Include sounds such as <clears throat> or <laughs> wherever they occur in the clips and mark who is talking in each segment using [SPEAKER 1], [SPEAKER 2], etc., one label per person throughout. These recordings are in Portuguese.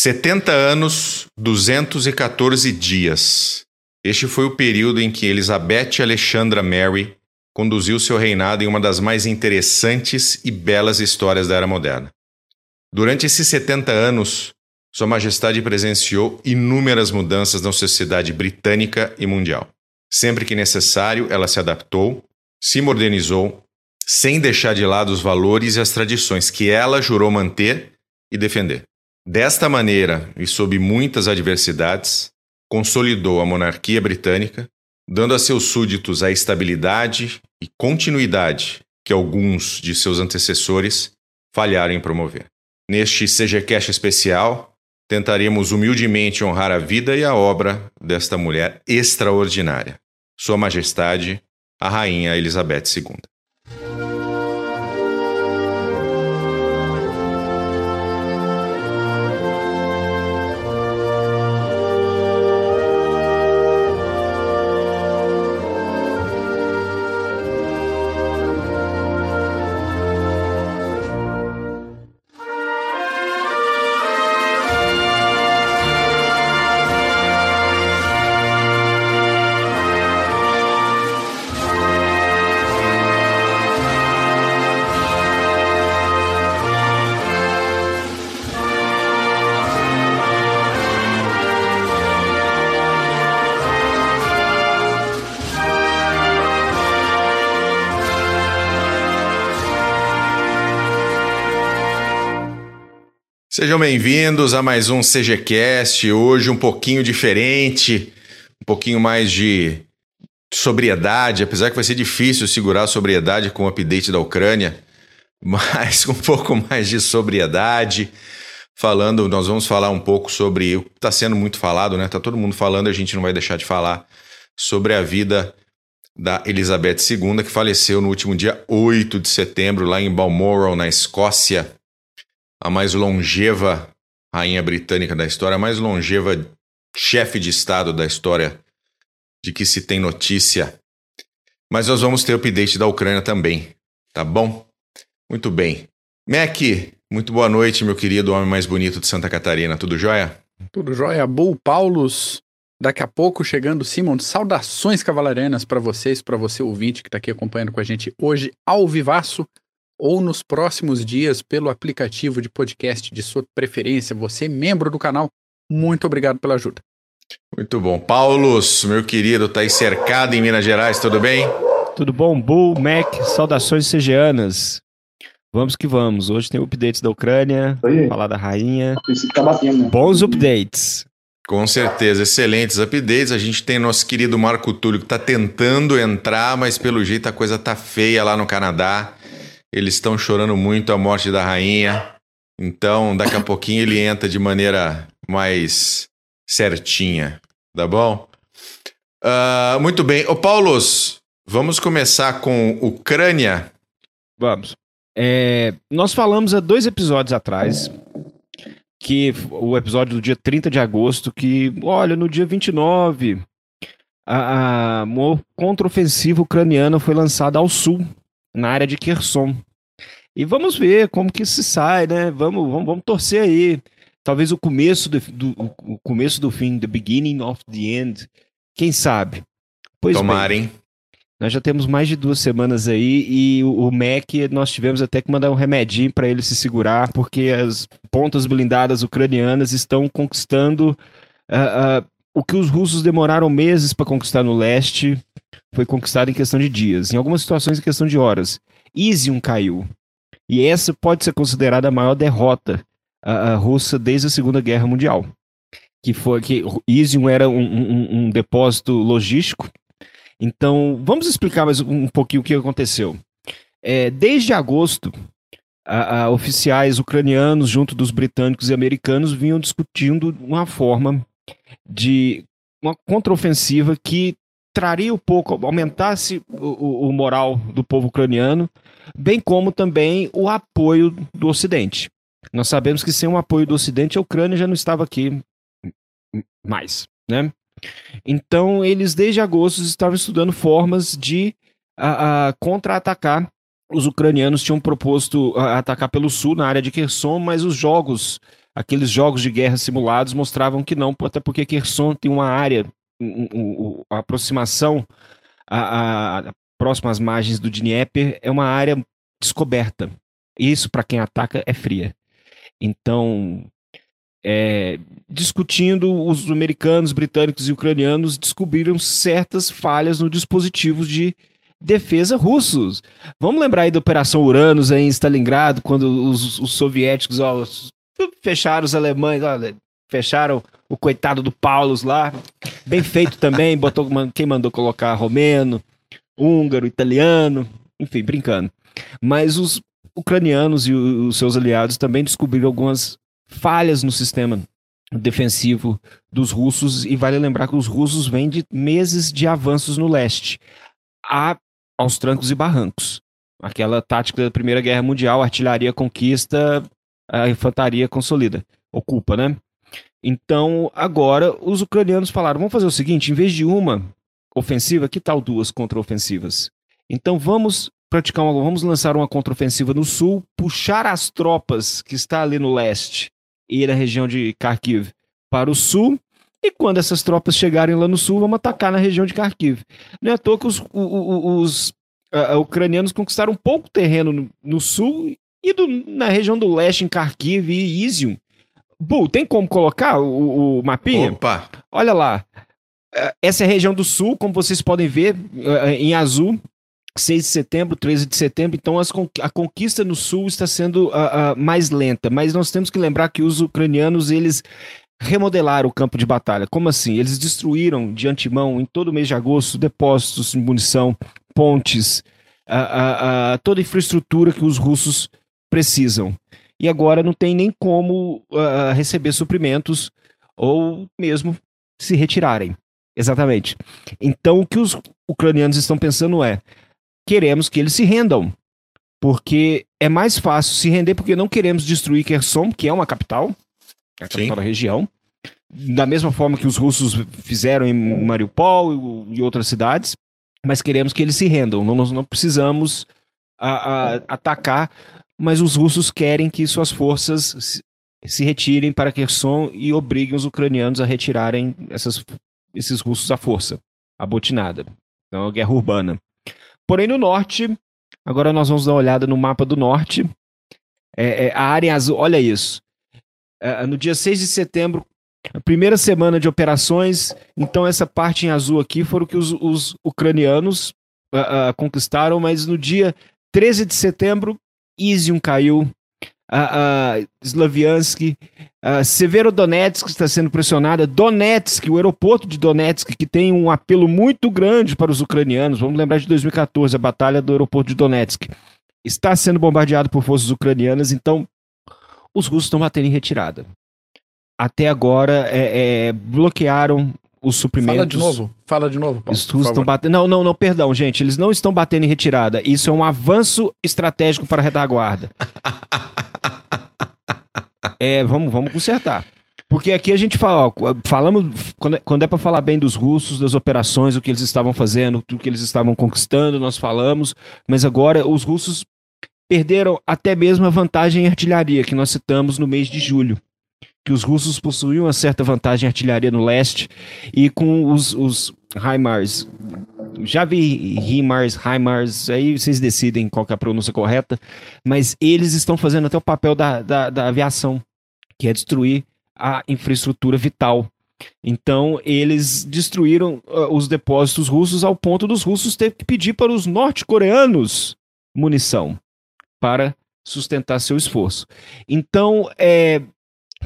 [SPEAKER 1] 70 anos, 214 dias. Este foi o período em que Elizabeth Alexandra Mary conduziu seu reinado em uma das mais interessantes e belas histórias da era moderna. Durante esses 70 anos, Sua Majestade presenciou inúmeras mudanças na sociedade britânica e mundial. Sempre que necessário, ela se adaptou, se modernizou, sem deixar de lado os valores e as tradições que ela jurou manter e defender. Desta maneira, e sob muitas adversidades, consolidou a monarquia britânica, dando a seus súditos a estabilidade e continuidade que alguns de seus antecessores falharam em promover. Neste CGCast especial, tentaremos humildemente honrar a vida e a obra desta mulher extraordinária, Sua Majestade, a Rainha Elizabeth II. Sejam bem-vindos a mais um CGCast. Hoje um pouquinho diferente, um pouquinho mais de sobriedade, apesar que vai ser difícil segurar a sobriedade com o update da Ucrânia, <laughs> mas um pouco mais de sobriedade. Falando, nós vamos falar um pouco sobre o que está sendo muito falado, né? Tá todo mundo falando, a gente não vai deixar de falar sobre a vida da Elizabeth II, que faleceu no último dia 8 de setembro, lá em Balmoral, na Escócia a mais longeva rainha britânica da história, a mais longeva chefe de Estado da história de que se tem notícia. Mas nós vamos ter update da Ucrânia também, tá bom? Muito bem. Mac, muito boa noite, meu querido homem mais bonito de Santa Catarina. Tudo jóia?
[SPEAKER 2] Tudo jóia. Bull Paulos, daqui a pouco chegando Simon. Saudações cavalarianas para vocês, para você ouvinte que está aqui acompanhando com a gente hoje ao vivaço ou nos próximos dias pelo aplicativo de podcast de sua preferência. Você, membro do canal, muito obrigado pela ajuda.
[SPEAKER 1] Muito bom. Paulos, meu querido, tá aí cercado em Minas Gerais, tudo bem?
[SPEAKER 3] Tudo bom, Bull, Mac, saudações cegianas. Vamos que vamos. Hoje tem updates da Ucrânia, falar da rainha.
[SPEAKER 2] Tá batendo,
[SPEAKER 3] Bons updates.
[SPEAKER 1] Com certeza, excelentes updates. A gente tem nosso querido Marco Túlio que tá tentando entrar, mas pelo jeito a coisa tá feia lá no Canadá. Eles estão chorando muito a morte da rainha. Então, daqui a pouquinho ele entra de maneira mais certinha, tá bom? Uh, muito bem. Ô, Paulos, vamos começar com Ucrânia?
[SPEAKER 3] Vamos. É, nós falamos há dois episódios atrás, que o episódio do dia 30 de agosto, que, olha, no dia 29, a, a uma contraofensiva ucraniana foi lançada ao sul na área de Kherson. E vamos ver como que se sai, né? Vamos, vamos, vamos torcer aí. Talvez o começo do, do, o começo do fim, the beginning of the end. Quem sabe?
[SPEAKER 1] Pois Tomarem. Bem,
[SPEAKER 3] nós já temos mais de duas semanas aí e o, o Mac, nós tivemos até que mandar um remedinho para ele se segurar, porque as pontas blindadas ucranianas estão conquistando uh, uh, o que os russos demoraram meses para conquistar no leste foi conquistado em questão de dias, em algumas situações em questão de horas. Izium caiu. E essa pode ser considerada a maior derrota a, a russa desde a Segunda Guerra Mundial. Que foi que Izium era um, um, um depósito logístico. Então, vamos explicar mais um pouquinho o que aconteceu. É, desde agosto, a, a, oficiais ucranianos, junto dos britânicos e americanos, vinham discutindo uma forma de uma contraofensiva que traria um pouco, aumentasse o, o, moral do povo ucraniano, bem como também o apoio do Ocidente. Nós sabemos que sem o apoio do Ocidente, a Ucrânia já não estava aqui mais, né? Então, eles desde agosto estavam estudando formas de contra-atacar. Os ucranianos tinham proposto atacar pelo sul, na área de Kherson, mas os jogos aqueles jogos de guerra simulados mostravam que não, até porque Kherson tem uma área, um, um, a aproximação a, próximas margens do Dnieper é uma área descoberta. Isso, para quem ataca, é fria. Então, é, discutindo, os americanos, britânicos e ucranianos descobriram certas falhas no dispositivo de defesa russos. Vamos lembrar aí da Operação Uranus em Stalingrado, quando os, os soviéticos ó, fecharam os alemães, ó, fecharam o coitado do Paulus lá, bem feito também, botou quem mandou colocar romeno, húngaro, italiano, enfim, brincando. Mas os ucranianos e os seus aliados também descobriram algumas falhas no sistema defensivo dos russos e vale lembrar que os russos vêm de meses de avanços no leste. A aos trancos e barrancos. Aquela tática da Primeira Guerra Mundial, artilharia conquista, a infantaria consolida, ocupa, né? Então, agora os ucranianos falaram: vamos fazer o seguinte, em vez de uma ofensiva, que tal duas contraofensivas? Então vamos praticar uma, vamos lançar uma contraofensiva no sul, puxar as tropas que está ali no leste e na região de Kharkiv para o sul e quando essas tropas chegarem lá no sul, vamos atacar na região de Kharkiv. Não é à toa que os, os, os uh, ucranianos conquistaram pouco terreno no, no sul e do, na região do leste, em Kharkiv e Izium. Bu, tem como colocar o, o mapinha?
[SPEAKER 1] Opa!
[SPEAKER 3] Olha lá. Uh, essa é a região do sul, como vocês podem ver, uh, em azul. 6 de setembro, 13 de setembro, então as, a conquista no sul está sendo uh, uh, mais lenta, mas nós temos que lembrar que os ucranianos, eles remodelar o campo de batalha. Como assim? Eles destruíram de antemão, em todo o mês de agosto, depósitos de munição, pontes, a, a, a, toda a infraestrutura que os russos precisam. E agora não tem nem como uh, receber suprimentos ou mesmo se retirarem. Exatamente. Então o que os ucranianos estão pensando é: queremos que eles se rendam. Porque é mais fácil se render porque não queremos destruir Kherson, que é uma capital, é a capital da região. Da mesma forma que os russos fizeram em Mariupol e, outras cidades, mas queremos que eles se rendam. Não, nós não precisamos a, a, atacar, mas os russos querem que suas forças se, retirem para Kherson e obriguem os ucranianos a retirarem essas, esses russos à força, a botinada. Então, a guerra urbana. Porém, no norte, agora nós vamos dar uma olhada no mapa do norte. É, é, a área azul, olha isso. É, no dia 6 de setembro, a primeira semana de operações, então essa parte em azul aqui foram que os, os ucranianos uh, uh, conquistaram, mas no dia 13 de setembro, Izium caiu, uh, Slaviansk, uh, Severodonetsk está sendo pressionada, Donetsk, o aeroporto de Donetsk, que tem um apelo muito grande para os ucranianos, vamos lembrar de 2014, a batalha do aeroporto de Donetsk, está sendo bombardeado por forças ucranianas, então os russos estão batendo em retirada. Até agora é, é, bloquearam os suprimentos.
[SPEAKER 2] Fala de novo, fala de novo.
[SPEAKER 3] Paulo, os russos estão batendo. Não, não, não, perdão, gente. Eles não estão batendo em retirada. Isso é um avanço estratégico para a retaguarda. <laughs> é, vamos, vamos consertar. Porque aqui a gente fala, ó, falamos, quando, é, quando é para falar bem dos russos, das operações, o que eles estavam fazendo, o que eles estavam conquistando, nós falamos, mas agora os russos perderam até mesmo a vantagem em artilharia, que nós citamos no mês de julho. Que os russos possuíam uma certa vantagem em artilharia no leste, e com os, os HIMARS, já vi HIMARS, HIMARS, aí vocês decidem qual é a pronúncia correta, mas eles estão fazendo até o papel da, da, da aviação, que é destruir a infraestrutura vital. Então, eles destruíram uh, os depósitos russos ao ponto dos russos ter que pedir para os norte-coreanos munição para sustentar seu esforço. Então, é,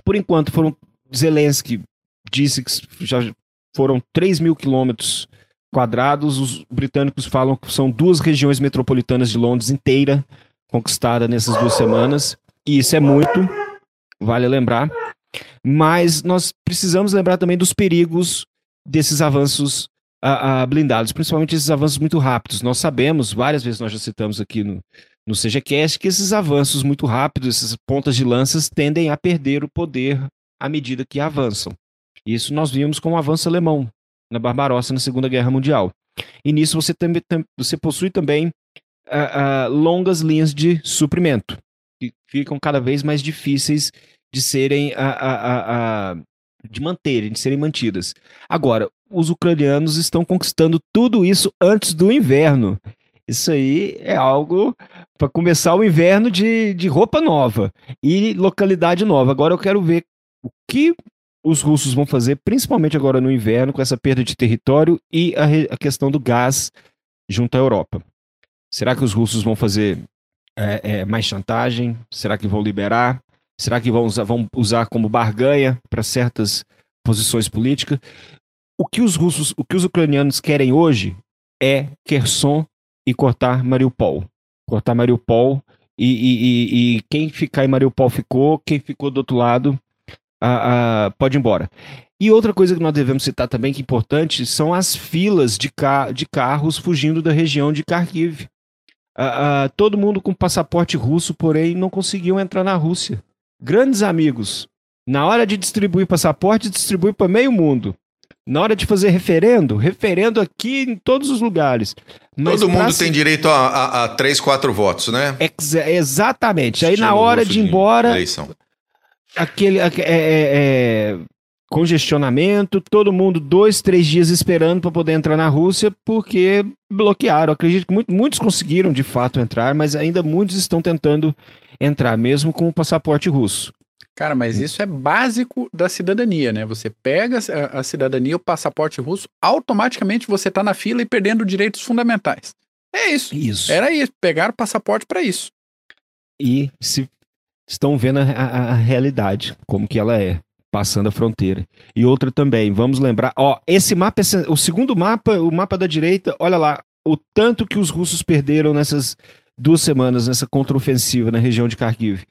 [SPEAKER 3] por enquanto, foram Zelensky disse que já foram 3 mil quilômetros quadrados. Os britânicos falam que são duas regiões metropolitanas de Londres inteira conquistada nessas duas semanas. E isso é muito, vale lembrar. Mas nós precisamos lembrar também dos perigos desses avanços a, a blindados, principalmente esses avanços muito rápidos. Nós sabemos, várias vezes nós já citamos aqui no, no CGCast que esses avanços muito rápidos, essas pontas de lanças, tendem a perder o poder à medida que avançam. Isso nós vimos com o avanço alemão na Barbarossa na Segunda Guerra Mundial. E nisso você, tem, você possui também uh, uh, longas linhas de suprimento, que ficam cada vez mais difíceis de serem a, de manterem, de serem mantidas. Agora, os ucranianos estão conquistando tudo isso antes do inverno. Isso aí é algo para começar o inverno de, de roupa nova e localidade nova. Agora eu quero ver o que os russos vão fazer, principalmente agora no inverno, com essa perda de território e a, a questão do gás junto à Europa. Será que os russos vão fazer é, é, mais chantagem? Será que vão liberar? Será que vão usar, vão usar como barganha para certas posições políticas? O que os russos, o que os ucranianos querem hoje é Kherson e cortar Mariupol. Cortar Mariupol e, e, e, e quem ficar em Mariupol ficou, quem ficou do outro lado uh, uh, pode ir embora. E outra coisa que nós devemos citar também, que é importante, são as filas de, de carros fugindo da região de Kharkiv. Uh, todo mundo com passaporte russo, porém, não conseguiu entrar na Rússia. Grandes amigos, na hora de distribuir passaporte, distribui para meio mundo. Na hora de fazer referendo, referendo aqui em todos os lugares.
[SPEAKER 1] Mas Todo mundo tem direito a, a, a, três, quatro votos, né?
[SPEAKER 3] Ex exatamente. Aí na hora de ir embora, aquele é, é, é, congestionamento, todo mundo dois, três dias esperando para poder entrar na Rússia, porque bloquearam. Acredito que muito, muitos conseguiram de fato entrar, mas ainda muitos estão tentando entrar, mesmo com o passaporte russo.
[SPEAKER 2] Cara, mas hum. isso é básico da cidadania, né? Você pega a, a cidadania, o passaporte russo, automaticamente você tá na fila e perdendo direitos fundamentais. É isso.
[SPEAKER 3] Isso.
[SPEAKER 2] Era isso. Pegar o passaporte para isso.
[SPEAKER 3] E se estão vendo a, a, a, realidade, como que ela é, passando a fronteira. E outra também, vamos lembrar, ó, esse mapa, o segundo mapa, o mapa da direita, olha lá, o tanto que os russos perderam nessas duas semanas, nessa contraofensiva na região de Kharkiv.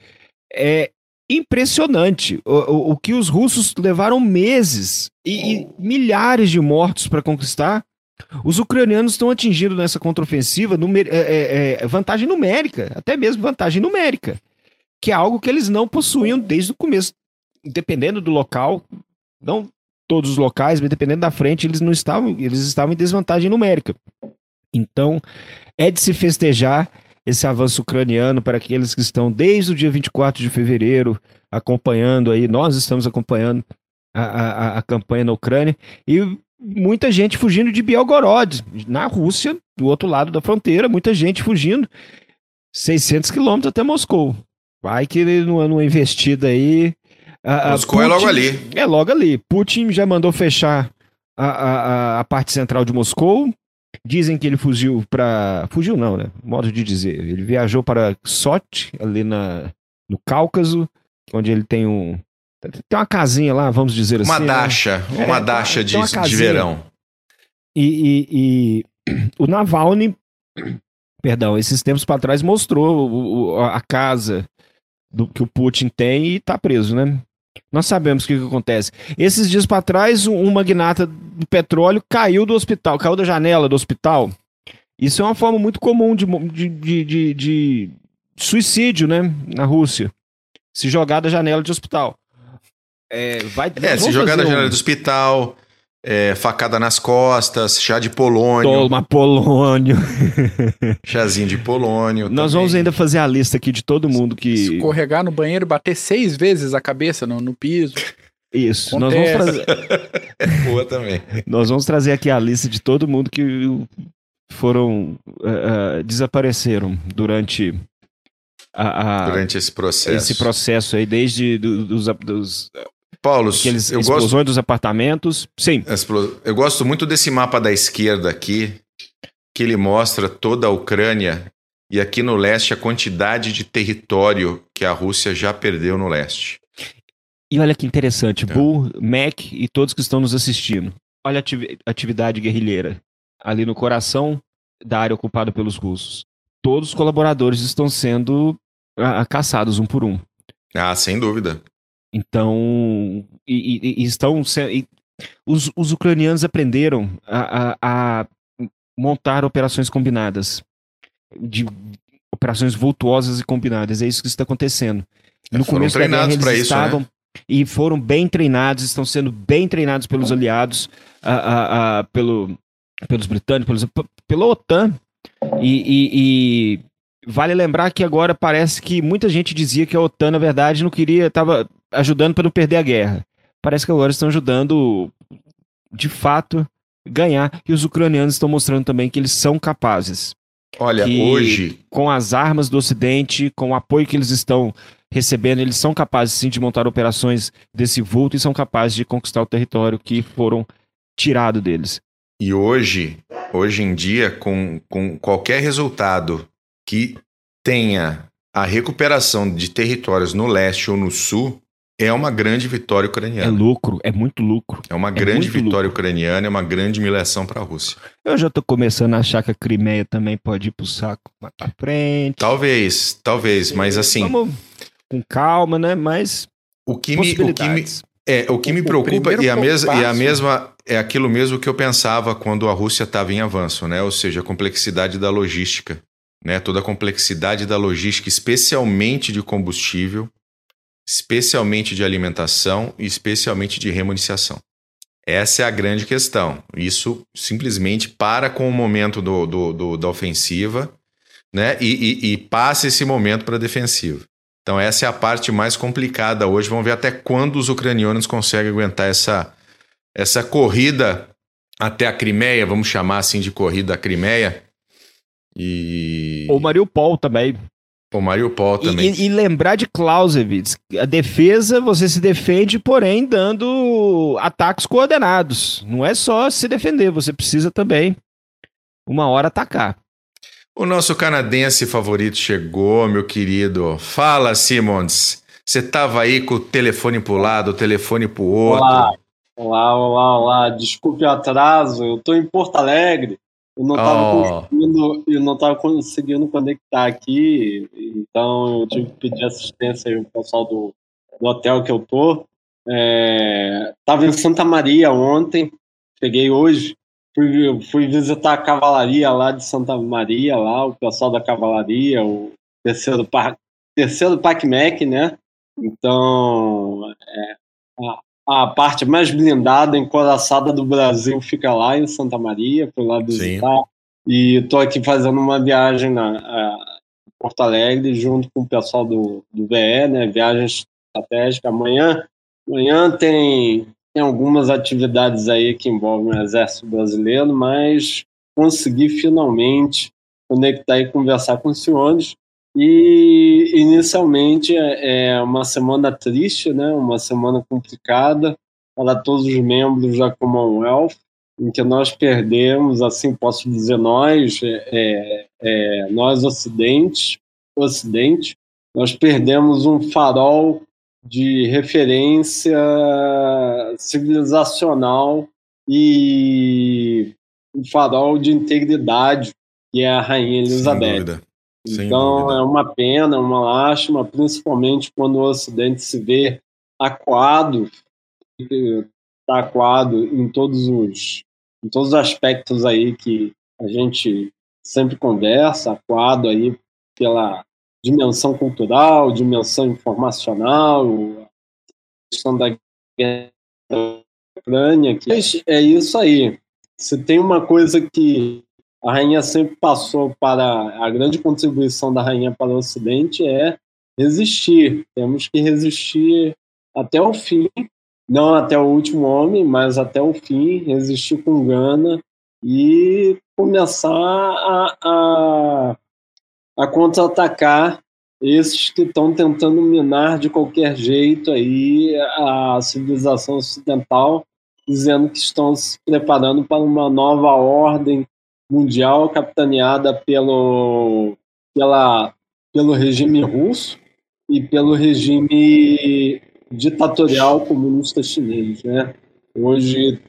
[SPEAKER 3] É, impressionante. O, o, o que os russos levaram meses e, e milhares de mortos para conquistar. Os ucranianos estão atingindo nessa contraofensiva numer, é, é, é, vantagem numérica, até mesmo vantagem numérica, que é algo que eles não possuíam desde o começo. Dependendo do local, não todos os locais, mas dependendo da frente, eles não estavam, eles estavam em desvantagem numérica. Então, é de se festejar esse avanço ucraniano para aqueles que estão desde o dia 24 de fevereiro acompanhando aí, nós estamos acompanhando a, a, a campanha na Ucrânia e muita gente fugindo de Belgorod, na Rússia, do outro lado da fronteira, muita gente fugindo 600 quilômetros até Moscou. Vai que numa, numa investida aí.
[SPEAKER 1] A, Moscou Putin, é logo ali.
[SPEAKER 3] É logo ali. Putin já mandou fechar a, a, a parte central de Moscou, Dizem que ele fugiu para. Fugiu não, né? Modo de dizer. Ele viajou para Sochi, ali na, no Cáucaso, onde ele tem um. Tem uma casinha lá, vamos dizer
[SPEAKER 1] uma
[SPEAKER 3] assim.
[SPEAKER 1] Né? Dacha, né? Uma é, dacha de, de verão.
[SPEAKER 3] E, e, e, o Navalny, <clears throat> perdão, esses tempos para trás mostrou a casa do que o Putin tem e tá preso, né? Nós sabemos o que, que acontece. Esses dias para trás, um, magnata do petróleo caiu do hospital, caiu da janela do hospital. Isso é uma forma muito comum de, de, de, de, de suicídio, né? Na Rússia. Se jogar da janela de hospital.
[SPEAKER 1] É, vai, é se jogar da um... janela do hospital, é, facada nas costas, chá de polônio.
[SPEAKER 3] Toma polônio. <laughs>
[SPEAKER 1] Chazinho de polônio.
[SPEAKER 3] Nós também. vamos ainda fazer a lista aqui de todo mundo que.
[SPEAKER 2] Escorregar no banheiro e bater seis vezes a cabeça no, no piso.
[SPEAKER 3] Isso, nós vamos trazer. <laughs>
[SPEAKER 1] é boa também.
[SPEAKER 3] Nós vamos trazer aqui a lista de todo mundo que foram. Uh, uh, desapareceram durante. A, a,
[SPEAKER 1] durante esse processo.
[SPEAKER 3] Esse processo aí, desde do, dos, dos
[SPEAKER 1] Paulo,
[SPEAKER 3] Aqueles eu explosões gosto... dos apartamentos. Sim.
[SPEAKER 1] Eu gosto muito desse mapa da esquerda aqui, que ele mostra toda a Ucrânia e aqui no leste a quantidade de território que a Rússia já perdeu no leste.
[SPEAKER 3] E olha que interessante, é. Bull, Mac e todos que estão nos assistindo. Olha a atividade guerrilheira ali no coração da área ocupada pelos russos. Todos os colaboradores estão sendo ah, caçados um por um.
[SPEAKER 1] Ah, sem dúvida.
[SPEAKER 3] Então, e, e, e estão. E, os, os, ucranianos aprenderam a, a, a, montar operações combinadas, de operações vultuosas e combinadas. É isso que está acontecendo.
[SPEAKER 1] É, no começo isso, né? estavam, né?
[SPEAKER 3] E foram bem treinados, estão sendo bem treinados pelos aliados, a, pelo, pelos britânicos, pelos, pela OTAN. E, e, vale lembrar que agora parece que muita gente dizia que a OTAN, na verdade, não queria, estava ajudando para não perder a guerra. Parece que agora estão ajudando, de fato, ganhar. E os ucranianos estão mostrando também que eles são capazes.
[SPEAKER 1] Olha, hoje.
[SPEAKER 3] Com as armas do Ocidente, com o apoio que eles estão recebendo, eles são capazes sim de montar operações desse vulto e são capazes de conquistar o território que foram tirado deles.
[SPEAKER 1] E hoje, hoje em dia, com, com qualquer resultado que tenha a recuperação de territórios no leste ou no sul, é uma grande vitória ucraniana.
[SPEAKER 3] É lucro, é muito lucro.
[SPEAKER 1] É uma é grande vitória lucro. ucraniana, é uma grande humilhação para a Rússia.
[SPEAKER 3] Eu já estou começando a achar que a Crimeia também pode ir para o saco para frente.
[SPEAKER 1] Talvez, talvez, mas assim. Vamos
[SPEAKER 3] com calma, né? Mas.
[SPEAKER 1] O que me, o que me, é, o que me preocupa e a, mesma, e a mesma é aquilo mesmo que eu pensava quando a Rússia estava em avanço, né? Ou seja, a complexidade da logística, né? Toda a complexidade da logística, especialmente de combustível, especialmente de alimentação e especialmente de remuniciação. Essa é a grande questão. Isso simplesmente para com o momento do, do, do da ofensiva né? e, e, e passa esse momento para a defensiva. Então, essa é a parte mais complicada hoje. Vamos ver até quando os ucranianos conseguem aguentar essa, essa corrida até a Crimeia, vamos chamar assim de corrida à Crimeia. E...
[SPEAKER 3] Ou Mariupol também.
[SPEAKER 1] O Mariupol também.
[SPEAKER 3] E, e, lembrar de Clausewitz. A defesa, você se defende, porém, dando ataques coordenados. Não é só se defender, você precisa também, uma hora, atacar.
[SPEAKER 1] O nosso canadense favorito chegou, meu querido. Fala, Simons. Você estava aí com o telefone para o lado, o telefone para o outro.
[SPEAKER 4] Olá, olá, olá, olá. Desculpe o atraso, eu estou em Porto Alegre. Eu não estava oh. conseguindo, eu não tava conseguindo conectar aqui, então eu tive que pedir assistência aí pro pessoal do, do hotel que eu tô. É, tava em Santa Maria ontem, peguei hoje, fui, fui visitar a cavalaria lá de Santa Maria, lá, o pessoal da cavalaria, o terceiro, par, terceiro PAC-MEC, né? Então, é, a parte mais blindada, encoraçada do Brasil fica lá em Santa Maria, fui lá visitar. Sim. E estou aqui fazendo uma viagem na a, Porto Alegre junto com o pessoal do, do VE, né? Viagem estratégica. Amanhã, amanhã tem, tem algumas atividades aí que envolvem o Exército Brasileiro, mas consegui finalmente conectar e conversar com os senhores. E inicialmente é uma semana triste, né? uma semana complicada para todos os membros da Commonwealth, em que nós perdemos, assim posso dizer nós, é, é, é nós Ocidente, Ocidente, nós perdemos um farol de referência civilizacional e um farol de integridade que é a Rainha Elizabeth. Então é uma pena, uma lástima, principalmente quando o Ocidente se vê aquado, está aquado em todos os em todos os aspectos aí que a gente sempre conversa, aquado aí pela dimensão cultural, dimensão informacional, questão da guerra Ucrânia, que é isso aí. Se tem uma coisa que a rainha sempre passou para a grande contribuição da rainha para o Ocidente é resistir. Temos que resistir até o fim, não até o último homem, mas até o fim, resistir com gana e começar a, a, a contra-atacar esses que estão tentando minar de qualquer jeito aí a civilização ocidental, dizendo que estão se preparando para uma nova ordem mundial capitaneada pelo, pela, pelo regime russo e pelo regime ditatorial comunista chinês. Né? Hoje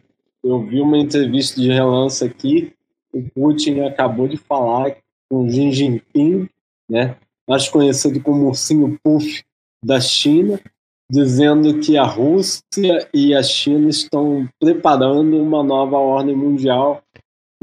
[SPEAKER 4] eu vi uma entrevista de relance aqui, o Putin acabou de falar com Xi Jinping, né, mais conhecido como Ursinho Puff da China, dizendo que a Rússia e a China estão preparando uma nova ordem mundial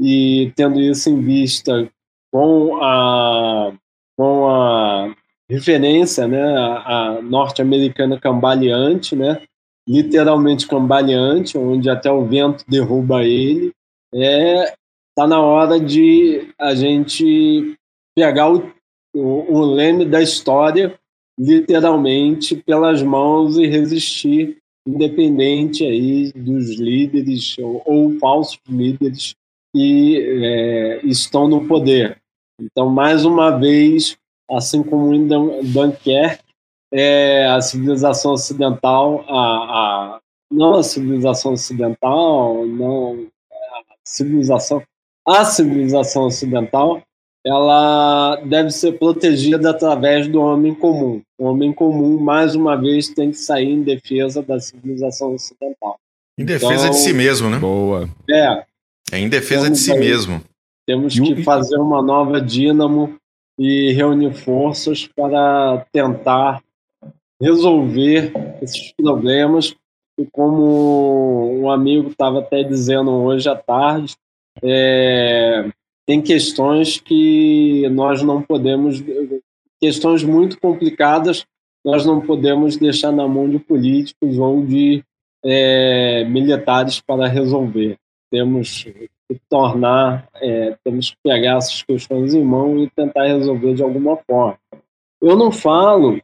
[SPEAKER 4] e tendo isso em vista com a, com a referência né, a, a norte-americana cambaleante, né, literalmente cambaleante, onde até o vento derruba ele, é tá na hora de a gente pegar o, o, o leme da história literalmente pelas mãos e resistir, independente aí dos líderes ou, ou falsos líderes que é, estão no poder. Então, mais uma vez, assim como em Dunkerque, é, a civilização ocidental, a, a, não a civilização ocidental, não a civilização, a civilização ocidental, ela deve ser protegida através do homem comum. O homem comum, mais uma vez, tem que sair em defesa da civilização ocidental.
[SPEAKER 1] Em defesa então, de si mesmo, né?
[SPEAKER 3] Boa.
[SPEAKER 4] É.
[SPEAKER 1] É em defesa de si aí, mesmo.
[SPEAKER 4] Temos que fazer uma nova dínamo e reunir forças para tentar resolver esses problemas. E como um amigo estava até dizendo hoje à tarde, é, tem questões que nós não podemos, questões muito complicadas, nós não podemos deixar na mão de políticos ou de é, militares para resolver. Temos que tornar, é, temos que pegar essas questões em mão e tentar resolver de alguma forma. Eu não falo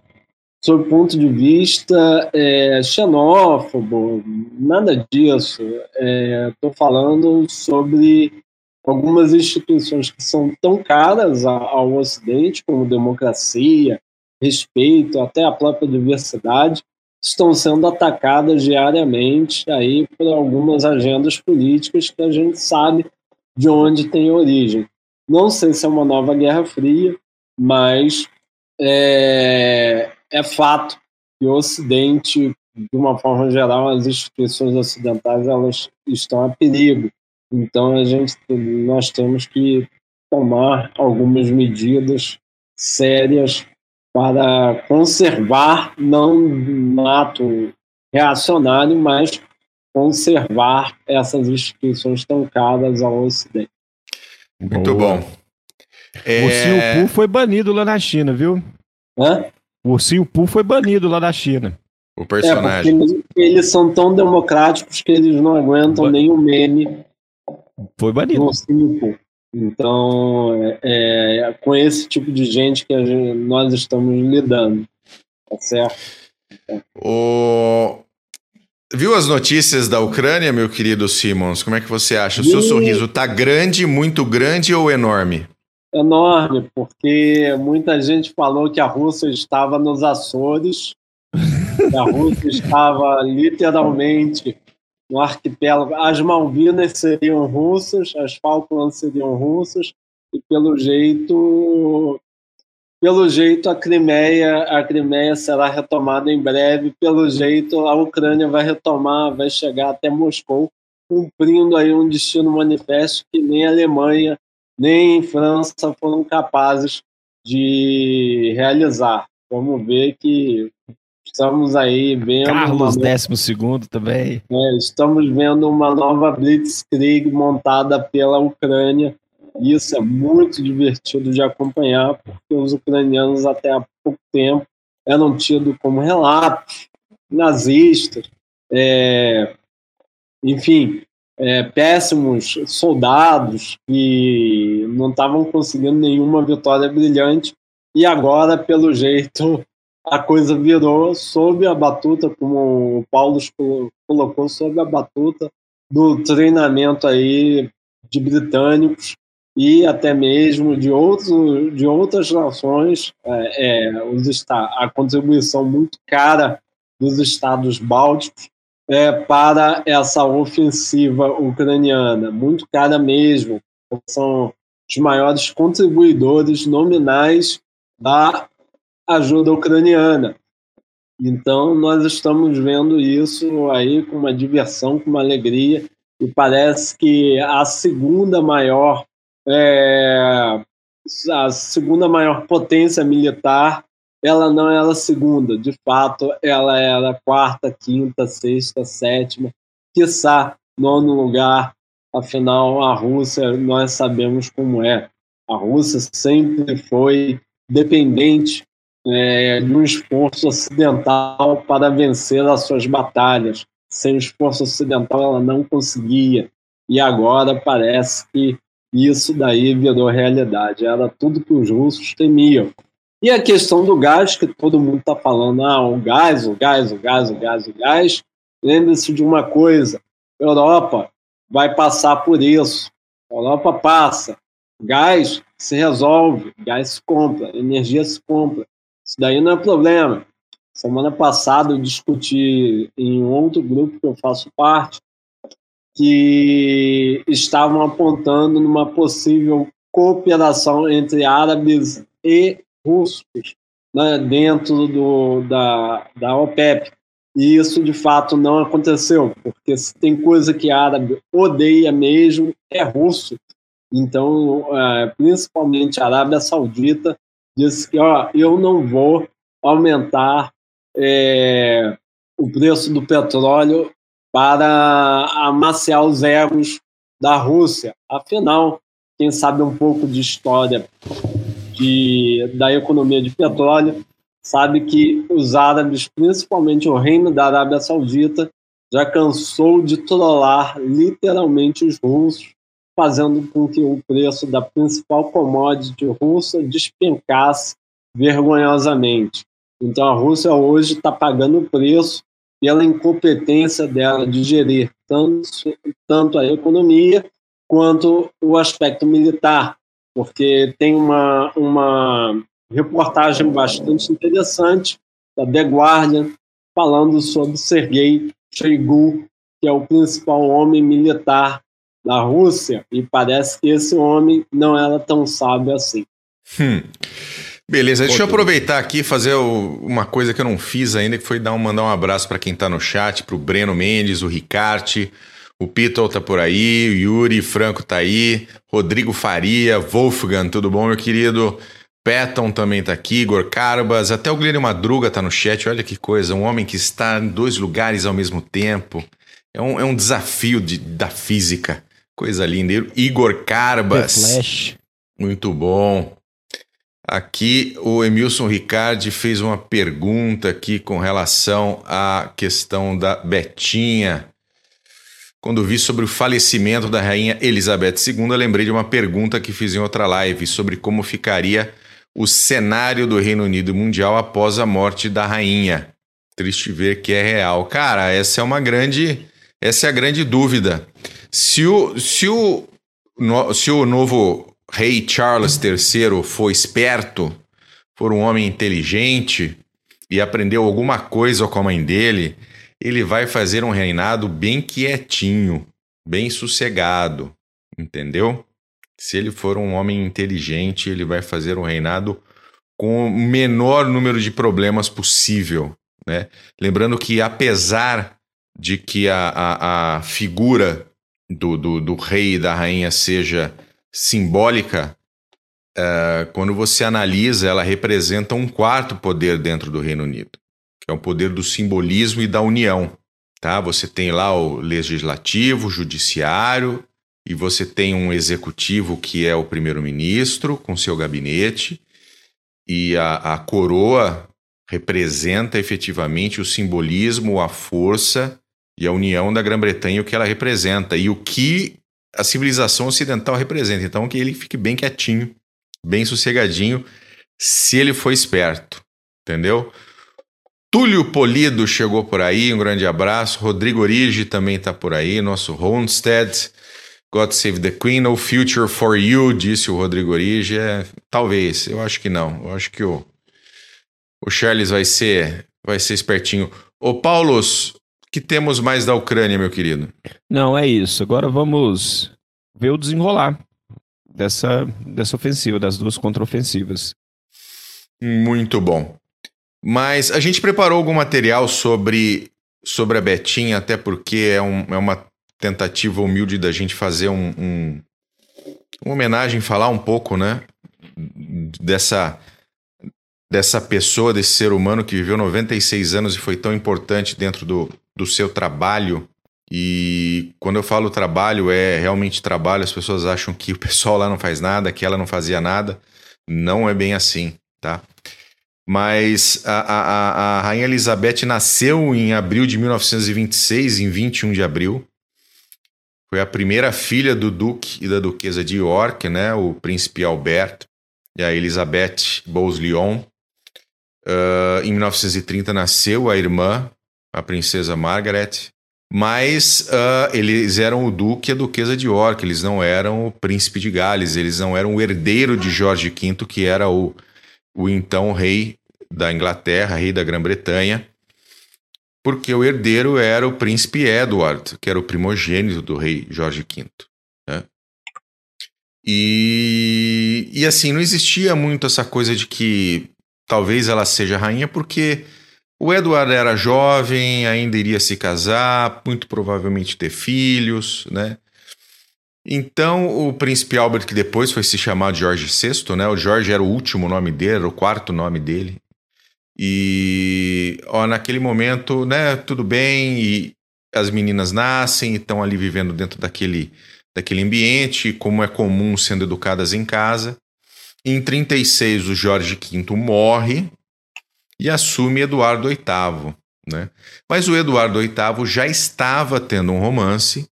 [SPEAKER 4] sob o ponto de vista é, xenófobo, nada disso. Estou é, falando sobre algumas instituições que são tão caras ao Ocidente, como democracia, respeito, até a própria diversidade, estão sendo atacadas diariamente aí por algumas agendas políticas que a gente sabe de onde tem origem. Não sei se é uma nova Guerra Fria, mas é, é fato que o Ocidente, de uma forma geral, as instituições ocidentais elas estão a perigo. Então a gente, nós temos que tomar algumas medidas sérias para conservar, não um ato reacionário, mas conservar essas instituições tão caras ao Ocidente.
[SPEAKER 1] Muito Boa. bom.
[SPEAKER 3] É... O Ursinho Poo foi banido lá na China, viu?
[SPEAKER 4] Hã?
[SPEAKER 3] O Ursinho Poo foi banido lá na China.
[SPEAKER 1] O personagem.
[SPEAKER 4] É eles, eles, são tão democráticos que eles não aguentam nem o meme.
[SPEAKER 3] Foi banido.
[SPEAKER 4] Do Ursinho Poo. Então, é, é, com esse tipo de gente que gente, nós estamos lidando. Tá certo?
[SPEAKER 1] O... Viu as notícias da Ucrânia, meu querido Simons? Como é que você acha? O seu sorriso tá grande, muito grande ou enorme?
[SPEAKER 4] Enorme, porque muita gente falou que a Rússia estava nos Açores, que a Rússia <laughs> estava literalmente no arquipélago. As Malvinas seriam russas, as Falklands seriam russas, e pelo jeito pelo jeito a Crimeia a Crimeia será retomada em breve pelo jeito a Ucrânia vai retomar vai chegar até Moscou cumprindo aí um destino manifesto que nem Alemanha nem França foram capazes de realizar vamos ver que Estamos aí vendo.
[SPEAKER 3] Carlos, décimo segundo também.
[SPEAKER 4] É, estamos vendo uma nova Blitzkrieg montada pela Ucrânia. Isso é muito divertido de acompanhar, porque os ucranianos, até há pouco tempo, eram tidos como relatos nazistas, é, enfim, é, péssimos soldados que não estavam conseguindo nenhuma vitória brilhante. E agora, pelo jeito, a coisa virou sob a batuta, como o Paulo colocou, sob a batuta do treinamento aí de britânicos e até mesmo de, outros, de outras nações, é, é, a contribuição muito cara dos estados bálticos é, para essa ofensiva ucraniana, muito cara mesmo. São os maiores contribuidores nominais da ajuda ucraniana. Então, nós estamos vendo isso aí com uma diversão, com uma alegria, e parece que a segunda maior é, a segunda maior potência militar ela não era segunda, de fato ela era quarta, quinta, sexta, sétima, quiçá nono lugar, afinal a Rússia nós sabemos como é. A Rússia sempre foi dependente é, um esforço ocidental para vencer as suas batalhas. Sem o esforço ocidental, ela não conseguia. E agora parece que isso daí virou realidade. Era tudo que os russos temiam. E a questão do gás, que todo mundo está falando, ah, o gás, o gás, o gás, o gás, o gás. Lembre-se de uma coisa: Europa vai passar por isso. Europa passa. Gás se resolve, gás se compra, energia se compra. Isso daí não é problema. Semana passada eu discuti em outro grupo que eu faço parte que estavam apontando numa possível cooperação entre árabes e russos né, dentro do, da, da OPEP. E isso de fato não aconteceu, porque se tem coisa que árabe odeia mesmo, é russo. Então, é, principalmente a Arábia Saudita disse que ó, eu não vou aumentar é, o preço do petróleo para amaciar os egos da Rússia. Afinal, quem sabe um pouco de história de, da economia de petróleo sabe que os árabes, principalmente o reino da Arábia Saudita, já cansou de trollar literalmente os russos, fazendo com que o preço da principal commodity russa despencasse vergonhosamente. Então a Rússia hoje está pagando o preço pela incompetência dela de gerir tanto, tanto a economia quanto o aspecto militar, porque tem uma, uma reportagem bastante interessante da The Guardian falando sobre Sergei Shoigu, que é o principal homem militar da Rússia, e parece que esse homem não era tão sábio assim.
[SPEAKER 1] Hum. Beleza, deixa eu aproveitar aqui e fazer uma coisa que eu não fiz ainda, que foi dar um, mandar um abraço para quem está no chat, para o Breno Mendes, o Ricarte, o Pitol tá por aí, o Yuri Franco tá aí, Rodrigo Faria, Wolfgang, tudo bom, meu querido? Patton também tá aqui, Igor Carbas, até o Guilherme Madruga tá no chat, olha que coisa, um homem que está em dois lugares ao mesmo tempo. É um, é um desafio de, da física. Coisa linda. Igor Carbas.
[SPEAKER 3] The Flash.
[SPEAKER 1] Muito bom. Aqui o Emilson Ricardi fez uma pergunta aqui com relação à questão da Betinha. Quando vi sobre o falecimento da rainha Elizabeth II, lembrei de uma pergunta que fiz em outra live sobre como ficaria o cenário do Reino Unido mundial após a morte da rainha. Triste ver que é real. Cara, essa é uma grande, essa é a grande dúvida. Se o, se o, no, se o novo rei Charles III for esperto, for um homem inteligente e aprendeu alguma coisa com a mãe dele, ele vai fazer um reinado bem quietinho, bem sossegado, entendeu? Se ele for um homem inteligente, ele vai fazer um reinado com o menor número de problemas possível, né? Lembrando que apesar de que a, a, a figura do, do, do rei e da rainha seja simbólica, uh, quando você analisa, ela representa um quarto poder dentro do Reino Unido, que é o poder do simbolismo e da união. Tá? Você tem lá o legislativo, o judiciário, e você tem um executivo que é o primeiro-ministro com seu gabinete, e a, a coroa representa efetivamente o simbolismo, a força e a união da Grã-Bretanha, o que ela representa e o que a civilização ocidental representa. Então, que ele fique bem quietinho, bem sossegadinho, se ele for esperto, entendeu? Túlio Polido chegou por aí, um grande abraço. Rodrigo Origi também está por aí, nosso Homestead. God Save the Queen, No Future for You, disse o Rodrigo Origi. É, talvez, eu acho que não. Eu acho que o, o Charles vai ser, vai ser espertinho. Ô, Paulos, que temos mais da Ucrânia, meu querido?
[SPEAKER 3] Não, é isso. Agora vamos ver o desenrolar dessa, dessa ofensiva, das duas contraofensivas.
[SPEAKER 1] Muito bom. Mas a gente preparou algum material sobre, sobre a Betinha, até porque é, um, é uma tentativa humilde da gente fazer um, um, uma homenagem, falar um pouco, né? Dessa dessa pessoa, desse ser humano que viveu 96 anos e foi tão importante dentro do, do seu trabalho. E quando eu falo trabalho, é realmente trabalho. As pessoas acham que o pessoal lá não faz nada, que ela não fazia nada. Não é bem assim, tá? Mas a, a, a Rainha Elizabeth nasceu em abril de 1926, em 21 de abril. Foi a primeira filha do Duque e da Duquesa de York, né? O príncipe Alberto e a Elizabeth Bowes-Lyon. Uh, em 1930 nasceu a irmã, a princesa Margaret, mas uh, eles eram o duque e a duquesa de York, eles não eram o príncipe de Gales, eles não eram o herdeiro de Jorge V, que era o, o então rei da Inglaterra, rei da Grã-Bretanha, porque o herdeiro era o príncipe Edward, que era o primogênito do rei Jorge V. Né? E, e assim, não existia muito essa coisa de que talvez ela seja rainha, porque o Edward era jovem, ainda iria se casar, muito provavelmente ter filhos, né? Então, o príncipe Albert, que depois foi se chamar Jorge VI, né? O Jorge era o último nome dele, era o quarto nome dele. E ó, naquele momento, né, tudo bem, e as meninas nascem e estão ali vivendo dentro daquele, daquele ambiente, como é comum sendo educadas em casa. Em 36, o Jorge V morre e assume Eduardo VIII. Né? Mas o Eduardo VIII já estava tendo um romance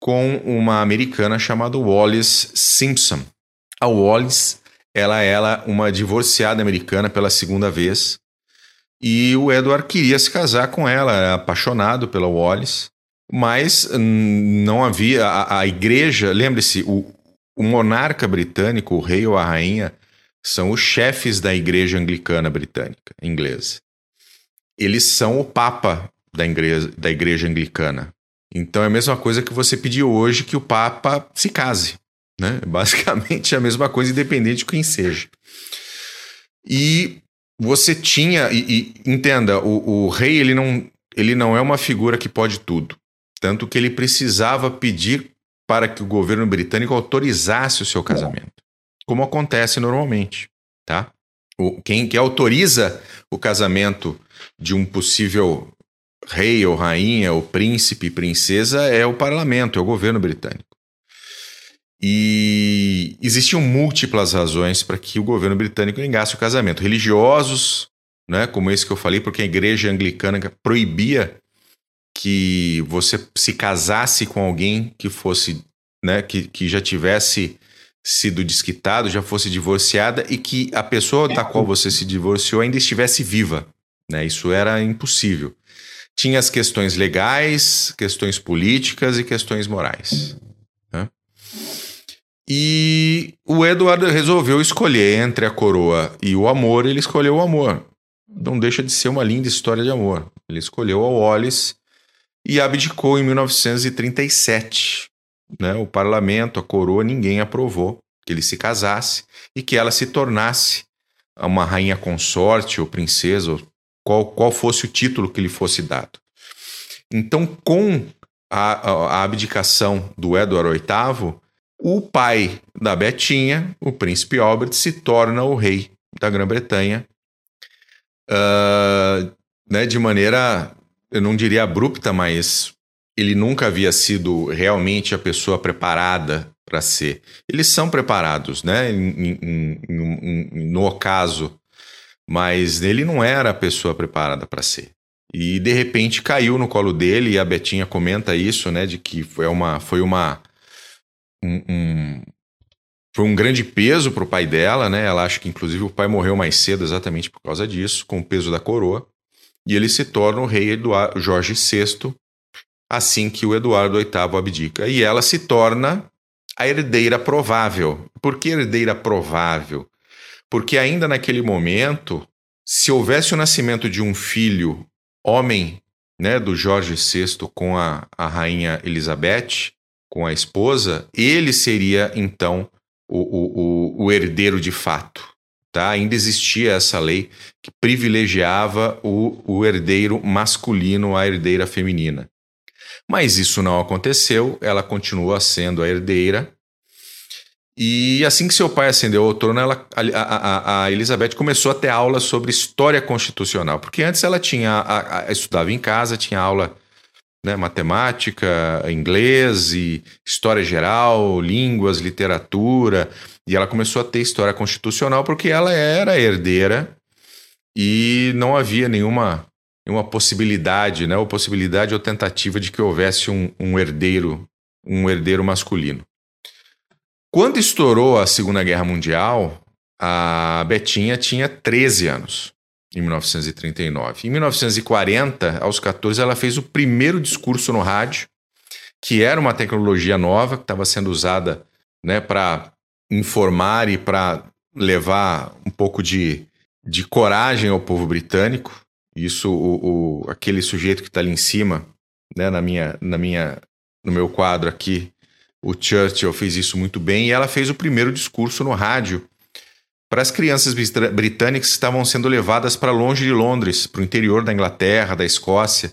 [SPEAKER 1] com uma americana chamada Wallis Simpson. A Wallis, ela era uma divorciada americana pela segunda vez e o Edward queria se casar com ela, era apaixonado pela Wallis, mas não havia a, a igreja. Lembre-se, o, o monarca britânico, o rei ou a rainha, são os chefes da igreja anglicana britânica, inglesa. Eles são o papa da igreja, da igreja anglicana. Então é a mesma coisa que você pedir hoje que o papa se case. Né? <laughs> Basicamente é a mesma coisa, independente de quem seja. E você tinha, e, e entenda, o, o rei ele não, ele não é uma figura que pode tudo. Tanto que ele precisava pedir para que o governo britânico autorizasse o seu casamento como acontece normalmente, tá? O, quem que autoriza o casamento de um possível rei ou rainha, ou príncipe, princesa, é o parlamento, é o governo britânico. E existiam múltiplas razões para que o governo britânico negasse o casamento. Religiosos, né, como esse que eu falei, porque a igreja anglicana proibia que você se casasse com alguém que fosse, né, que, que já tivesse sido desquitado, já fosse divorciada e que a pessoa da qual você se divorciou ainda estivesse viva. Né? Isso era impossível. Tinha as questões legais, questões políticas e questões morais. Né? E o Edward resolveu escolher entre a coroa e o amor, ele escolheu o amor. Não deixa de ser uma linda história de amor. Ele escolheu a Wallis e abdicou em 1937 né, o parlamento, a coroa, ninguém aprovou que ele se casasse e que ela se tornasse uma rainha consorte ou princesa, ou qual, qual fosse o título que lhe fosse dado. Então, com a, a abdicação do Edward VIII, o pai da Betinha, o príncipe Albert, se torna o rei da Grã-Bretanha uh, né, de maneira, eu não diria abrupta, mas ele nunca havia sido realmente a pessoa preparada para ser. Eles são preparados, né? Em, em, em, no ocaso, mas ele não era a pessoa preparada para ser. E de repente caiu no colo dele e a Betinha comenta isso, né? De que foi uma, foi uma um, um foi um grande peso para o pai dela, né? Ela acha que inclusive o pai morreu mais cedo exatamente por causa disso, com o peso da coroa. E ele se torna o rei Eduardo, Jorge VI, assim que o Eduardo VIII abdica. E ela se torna a herdeira provável. Por que herdeira provável? Porque ainda naquele momento, se houvesse o nascimento de um filho homem, né, do Jorge VI com a, a rainha Elizabeth, com a esposa, ele seria então o, o, o, o herdeiro de fato. Tá? Ainda existia essa lei que privilegiava o, o herdeiro masculino à herdeira feminina. Mas isso não aconteceu, ela continua sendo a herdeira. E assim que seu pai ascendeu ao trono, ela, a, a, a, Elizabeth começou a ter aula sobre história constitucional, porque antes ela tinha a, estudava em casa, tinha aula né, matemática, inglês e história geral, línguas, literatura, e ela começou a ter história constitucional porque ela era herdeira e não havia nenhuma uma possibilidade, né, ou possibilidade ou tentativa de que houvesse um, um herdeiro, um herdeiro masculino. Quando estourou a Segunda Guerra Mundial, a Betinha tinha 13 anos. em 1939. Em 1940, aos 14, ela fez o primeiro discurso no rádio, que era uma tecnologia nova que estava sendo usada né, para informar e para levar um pouco de, de coragem ao povo britânico. Isso, o, o aquele sujeito que está ali em cima, né, na minha, na minha, no meu quadro aqui, o Churchill fez isso muito bem e ela fez o primeiro discurso no rádio para as crianças britânicas que estavam sendo levadas para longe de Londres, para o interior da Inglaterra, da Escócia,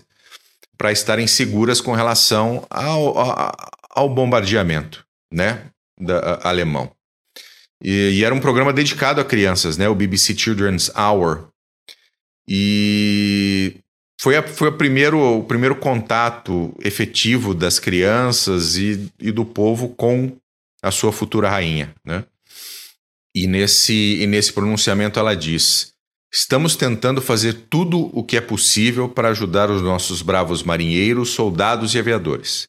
[SPEAKER 1] para estarem seguras com relação ao, ao, ao bombardeamento né, da, alemão. E, e, era um programa dedicado a crianças, né, o BBC Children's Hour. E foi, a, foi a primeiro, o primeiro contato efetivo das crianças e, e do povo com a sua futura rainha. Né? E nesse, e nesse pronunciamento ela diz: Estamos tentando fazer tudo o que é possível para ajudar os nossos bravos marinheiros, soldados e aviadores.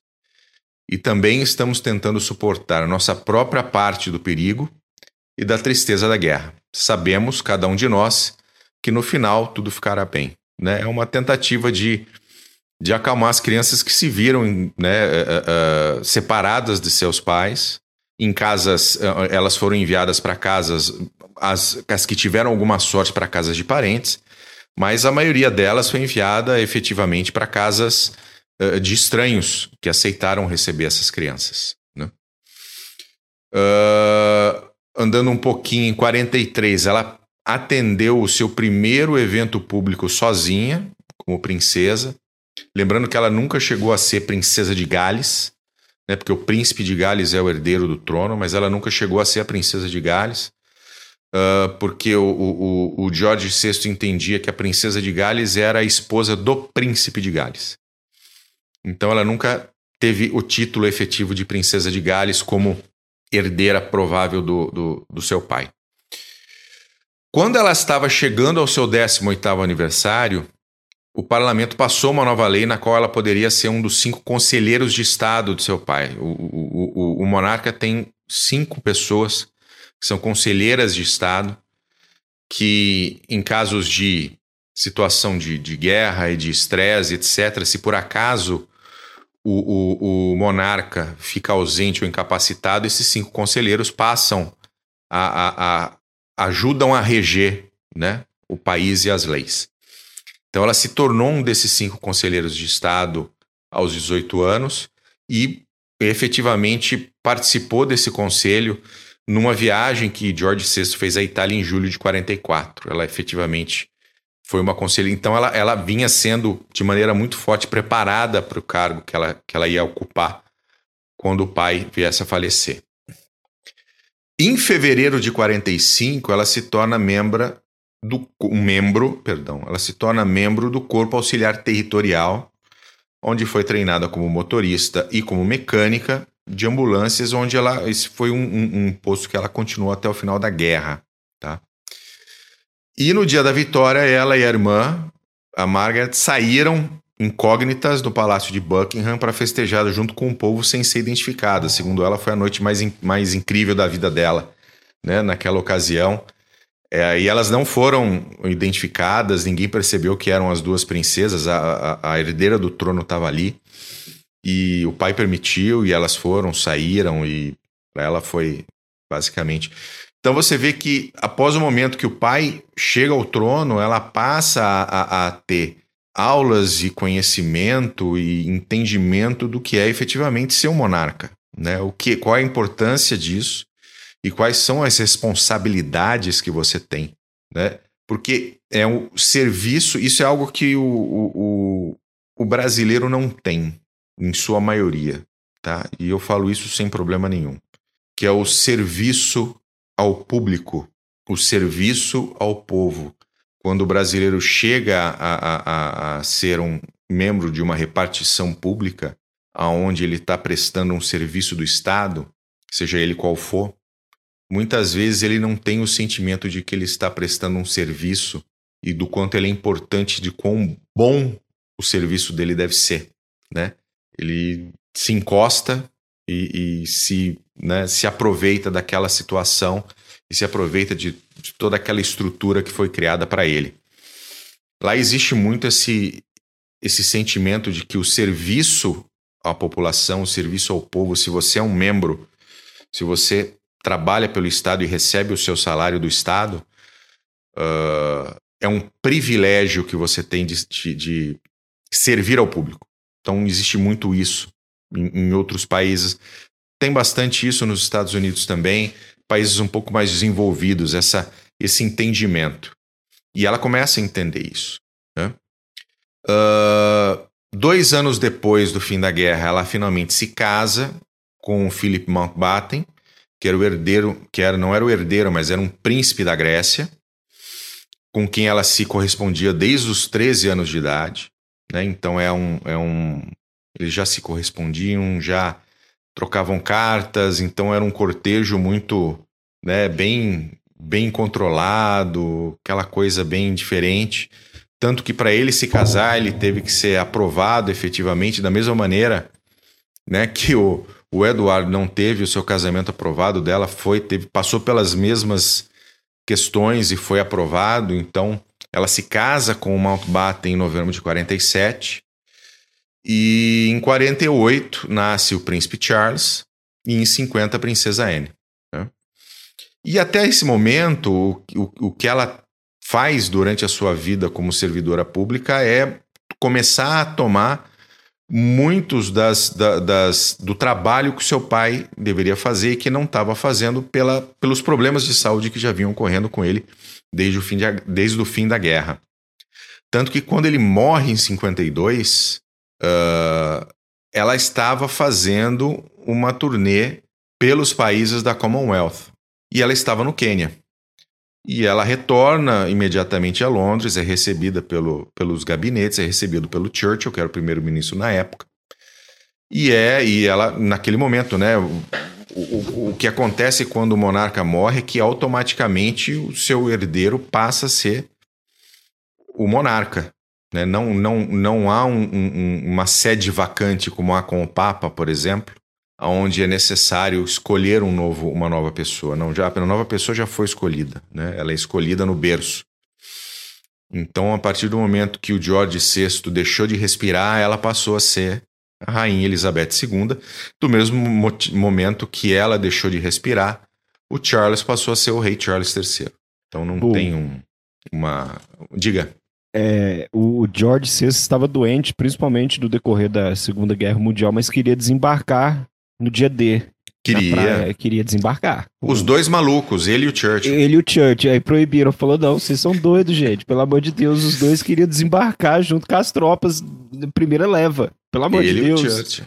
[SPEAKER 1] E também estamos tentando suportar a nossa própria parte do perigo e da tristeza da guerra. Sabemos, cada um de nós, que no final tudo ficará bem. Né? É uma tentativa de, de acalmar as crianças que se viram né, uh, uh, separadas de seus pais em casas, eh, elas foram enviadas para casas, as, as que tiveram alguma sorte para casas de parentes, mas a maioria delas foi enviada efetivamente para casas uh, de estranhos que aceitaram receber essas crianças. Né? Uh, andando um pouquinho, em 43, ela atendeu o seu primeiro evento público sozinha, como princesa. Lembrando que ela nunca chegou a ser princesa de Gales, né, porque o príncipe de Gales é o herdeiro do trono, mas ela nunca chegou a ser a princesa de Gales, uh, porque o, o, o George VI entendia que a princesa de Gales era a esposa do príncipe de Gales. Então ela nunca teve o título efetivo de princesa de Gales como herdeira provável do, do, do seu pai. Quando ela estava chegando ao seu 18º aniversário, o parlamento passou uma nova lei na qual ela poderia ser um dos cinco conselheiros de Estado de seu pai. O, o, o, o monarca tem cinco pessoas que são conselheiras de Estado, que em casos de situação de, de guerra e de estresse, etc., se por acaso o, o, monarca fica ausente ou incapacitado, esses cinco conselheiros passam a, a, a ajudam a reger né, o país e as leis. Então ela se tornou um desses cinco conselheiros de Estado aos 18 anos e efetivamente participou desse conselho numa viagem que George VI fez à Itália em julho de 44. Ela efetivamente foi uma conselheira. Então ela, ela vinha sendo de maneira muito forte preparada para o cargo que ela, que ela ia ocupar quando o pai viesse a falecer. Em fevereiro de 45, ela se torna membra do membro, perdão, ela se torna membro do Corpo Auxiliar Territorial, onde foi treinada como motorista e como mecânica de ambulâncias, onde ela esse foi um, um, um posto que ela continuou até o final da guerra? E no dia da vitória, ela e a irmã, a Margaret, saíram incógnitas do Palácio de Buckingham para festejar junto com o povo sem ser identificada. Segundo ela, foi a noite mais, in, mais incrível da vida dela, né? Naquela ocasião, é, e elas não foram identificadas, ninguém percebeu que eram as duas princesas, a, a, a herdeira do trono estava ali, e o pai permitiu, e elas foram, saíram, e ela foi basicamente. Então você vê que após o momento que o pai chega ao trono, ela passa a, a ter aulas e conhecimento e entendimento do que é efetivamente ser um monarca, né? O que, qual a importância disso? e quais são as responsabilidades que você tem, né? Porque é um serviço, isso é algo que o, o, o brasileiro não tem, em sua maioria, tá? E eu falo isso sem problema nenhum, que é o serviço ao público, o serviço ao povo. Quando o brasileiro chega a, a, a, ser um membro de uma repartição pública, aonde ele está prestando um serviço do Estado, seja ele qual for, muitas vezes ele não tem o sentimento de que ele está prestando um serviço e do quanto ele é importante, de quão bom o serviço dele deve ser, né? Ele se encosta e, e se, né, se aproveita daquela situação e se aproveita de, de toda aquela estrutura que foi criada para ele. lá existe muito esse, esse sentimento de que o serviço à população, o serviço ao povo, se você é um membro, se você trabalha pelo Estado e recebe o seu salário do Estado, uh, é um privilégio que você tem de, de, de, servir ao público. Então, existe muito isso em, em outros países. Tem bastante isso nos Estados Unidos também, países um pouco mais desenvolvidos, essa, esse entendimento. E ela começa a entender isso. Né? Uh, dois anos depois do fim da guerra, ela finalmente se casa com Philip Mountbatten, que era o herdeiro, que era, não era o herdeiro, mas era um príncipe da Grécia, com quem ela se correspondia desde os 13 anos de idade. Né? Então é um, é um. Eles já se correspondiam, já trocavam cartas, então era um cortejo muito, né, bem, bem controlado, aquela coisa bem diferente. Tanto que para ele se casar, ele teve que ser aprovado efetivamente, da mesma maneira né, que o, o Eduardo não teve o seu casamento aprovado dela, foi, teve, passou pelas mesmas questões e foi aprovado. Então, ela se casa com o Mountbatten em novembro de 47. E em 48 nasce o príncipe Charles e em 50 a princesa Anne. Né? E até esse momento, o, o, o que ela faz durante a sua vida como servidora pública é começar a tomar muitos das, da, das, do trabalho que seu pai deveria fazer e que não estava fazendo pela, pelos problemas de saúde que já vinham ocorrendo com ele desde o fim, de, desde o fim da guerra. Tanto que quando ele morre em 52, uh, ela estava fazendo uma turnê pelos países da Commonwealth e ela estava no Quênia. E ela retorna imediatamente a Londres, é recebida pelo, pelos gabinetes, é recebido pelo Churchill, que era o primeiro-ministro na época. E é, e ela, naquele momento, né, o, o, o que acontece quando o monarca morre é que automaticamente o seu herdeiro passa a ser o monarca. Né? Não, não, não há um, um, uma sede vacante como há com o Papa, por exemplo, onde é necessário escolher um novo, uma nova pessoa. Não, já a nova pessoa já foi escolhida, né? Ela é escolhida no berço. Então, a partir do momento que o George VI deixou de respirar, ela passou a ser a rainha Elizabeth II. Do mesmo momento que ela deixou de respirar, o Charles passou a ser o rei Charles III. Então, não tem um, uma. Diga.
[SPEAKER 3] É, o George VI estava doente, principalmente do decorrer da Segunda Guerra Mundial, mas queria desembarcar no dia D.
[SPEAKER 1] Queria. Praia,
[SPEAKER 3] queria desembarcar.
[SPEAKER 1] Os dois malucos, ele e o Church.
[SPEAKER 3] Ele e o Church. Aí proibiram. Falou: não, vocês são doidos, gente. Pelo amor de Deus, os dois queriam desembarcar junto com as tropas da primeira leva. Pelo amor ele de Deus. E o Church.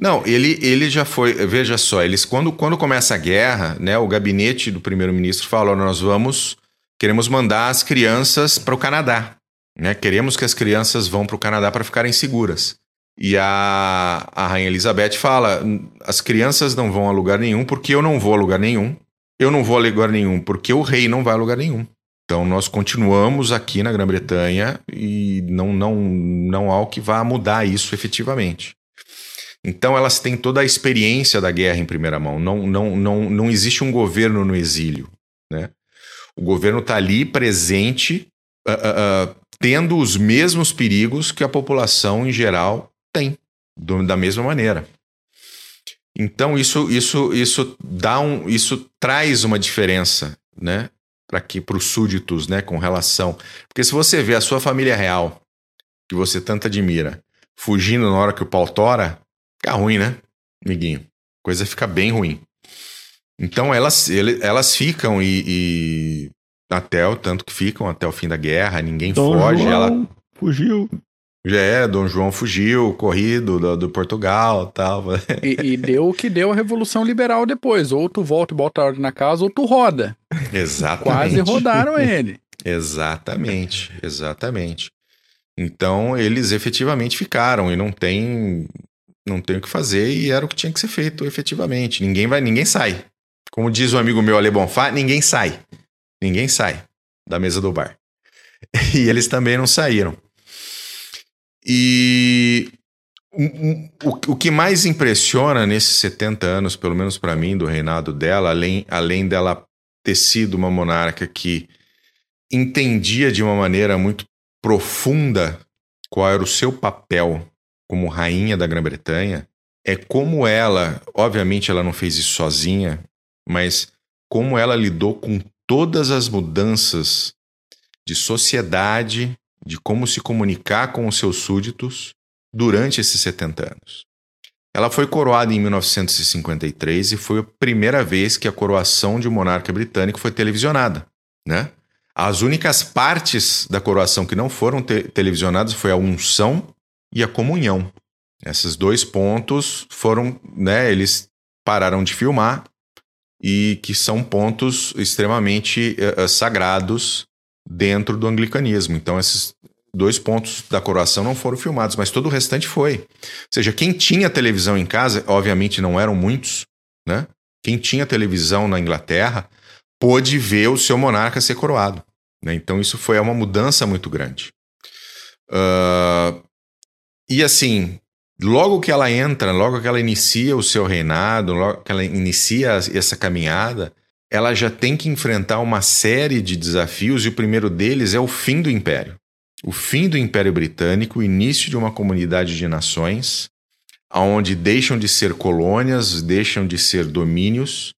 [SPEAKER 1] Não, ele, ele já foi. Veja só, eles quando, quando começa a guerra, né, o gabinete do primeiro-ministro falou: nós vamos. Queremos mandar as crianças para o Canadá. Né? Queremos que as crianças vão para o Canadá para ficarem seguras. E a, a Rainha Elizabeth fala: as crianças não vão a lugar nenhum porque eu não vou a lugar nenhum. Eu não vou a lugar nenhum porque o rei não vai a lugar nenhum. Então nós continuamos aqui na Grã-Bretanha e não, não, não há o que vá mudar isso efetivamente. Então elas têm toda a experiência da guerra em primeira mão. Não, não, não, não existe um governo no exílio. Né? O governo está ali presente, uh, uh, tendo os mesmos perigos que a população em geral tem, do, da mesma maneira. Então isso isso isso dá um isso traz uma diferença, né, para para os súditos, né, com relação, porque se você vê a sua família real que você tanto admira fugindo na hora que o pau tora, fica ruim, né, amiguinho? Coisa fica bem ruim. Então elas elas ficam e, e, até o tanto que ficam até o fim da guerra, ninguém Dom foge, João ela
[SPEAKER 3] fugiu.
[SPEAKER 1] Já é, Dom João fugiu, corrido do, do Portugal tal. <laughs>
[SPEAKER 2] E, e deu o que deu a Revolução Liberal depois. Ou tu volta e bota a ordem na casa, ou tu roda.
[SPEAKER 1] Exatamente.
[SPEAKER 2] Quase rodaram <laughs> ele.
[SPEAKER 1] exatamente, exatamente. Então eles efetivamente ficaram e não tem não tem o que fazer e era o que tinha que ser feito efetivamente. Ninguém vai, ninguém sai. Como diz um amigo meu Ale Bonfá, ninguém sai. Ninguém sai da mesa do bar. <laughs> E eles também não saíram. E o, o que mais impressiona nesses 70 anos, pelo menos para mim, do reinado dela, além, além dela ter sido uma monarca que entendia de uma maneira muito profunda qual era o seu papel como rainha da Grã-Bretanha é como ela, obviamente ela não fez isso sozinha, mas como ela lidou com todas as mudanças de sociedade, de como se comunicar com os seus súditos durante esses 70 anos. Ela foi coroada em 1953 e foi a primeira vez que a coroação de um monarca britânico foi televisionada, né? As únicas partes da coroação que não foram te televisionadas foi a unção e a comunhão. Esses dois pontos foram, né, eles pararam de filmar e que são pontos extremamente uh, sagrados dentro do anglicanismo. Então esses dois pontos da coroação não foram filmados, mas todo o restante foi. Ou seja, quem tinha televisão em casa, obviamente não eram muitos, né? Quem tinha televisão na Inglaterra pôde ver o seu monarca ser coroado. Né? Então isso foi uma mudança muito grande. Uh, e assim, logo que ela entra, logo que ela inicia o seu reinado, logo que ela inicia essa caminhada, ela já tem que enfrentar uma série de desafios e o primeiro deles é o fim do império. O fim do Império Britânico, o início de uma comunidade de nações, onde deixam de ser colônias, deixam de ser domínios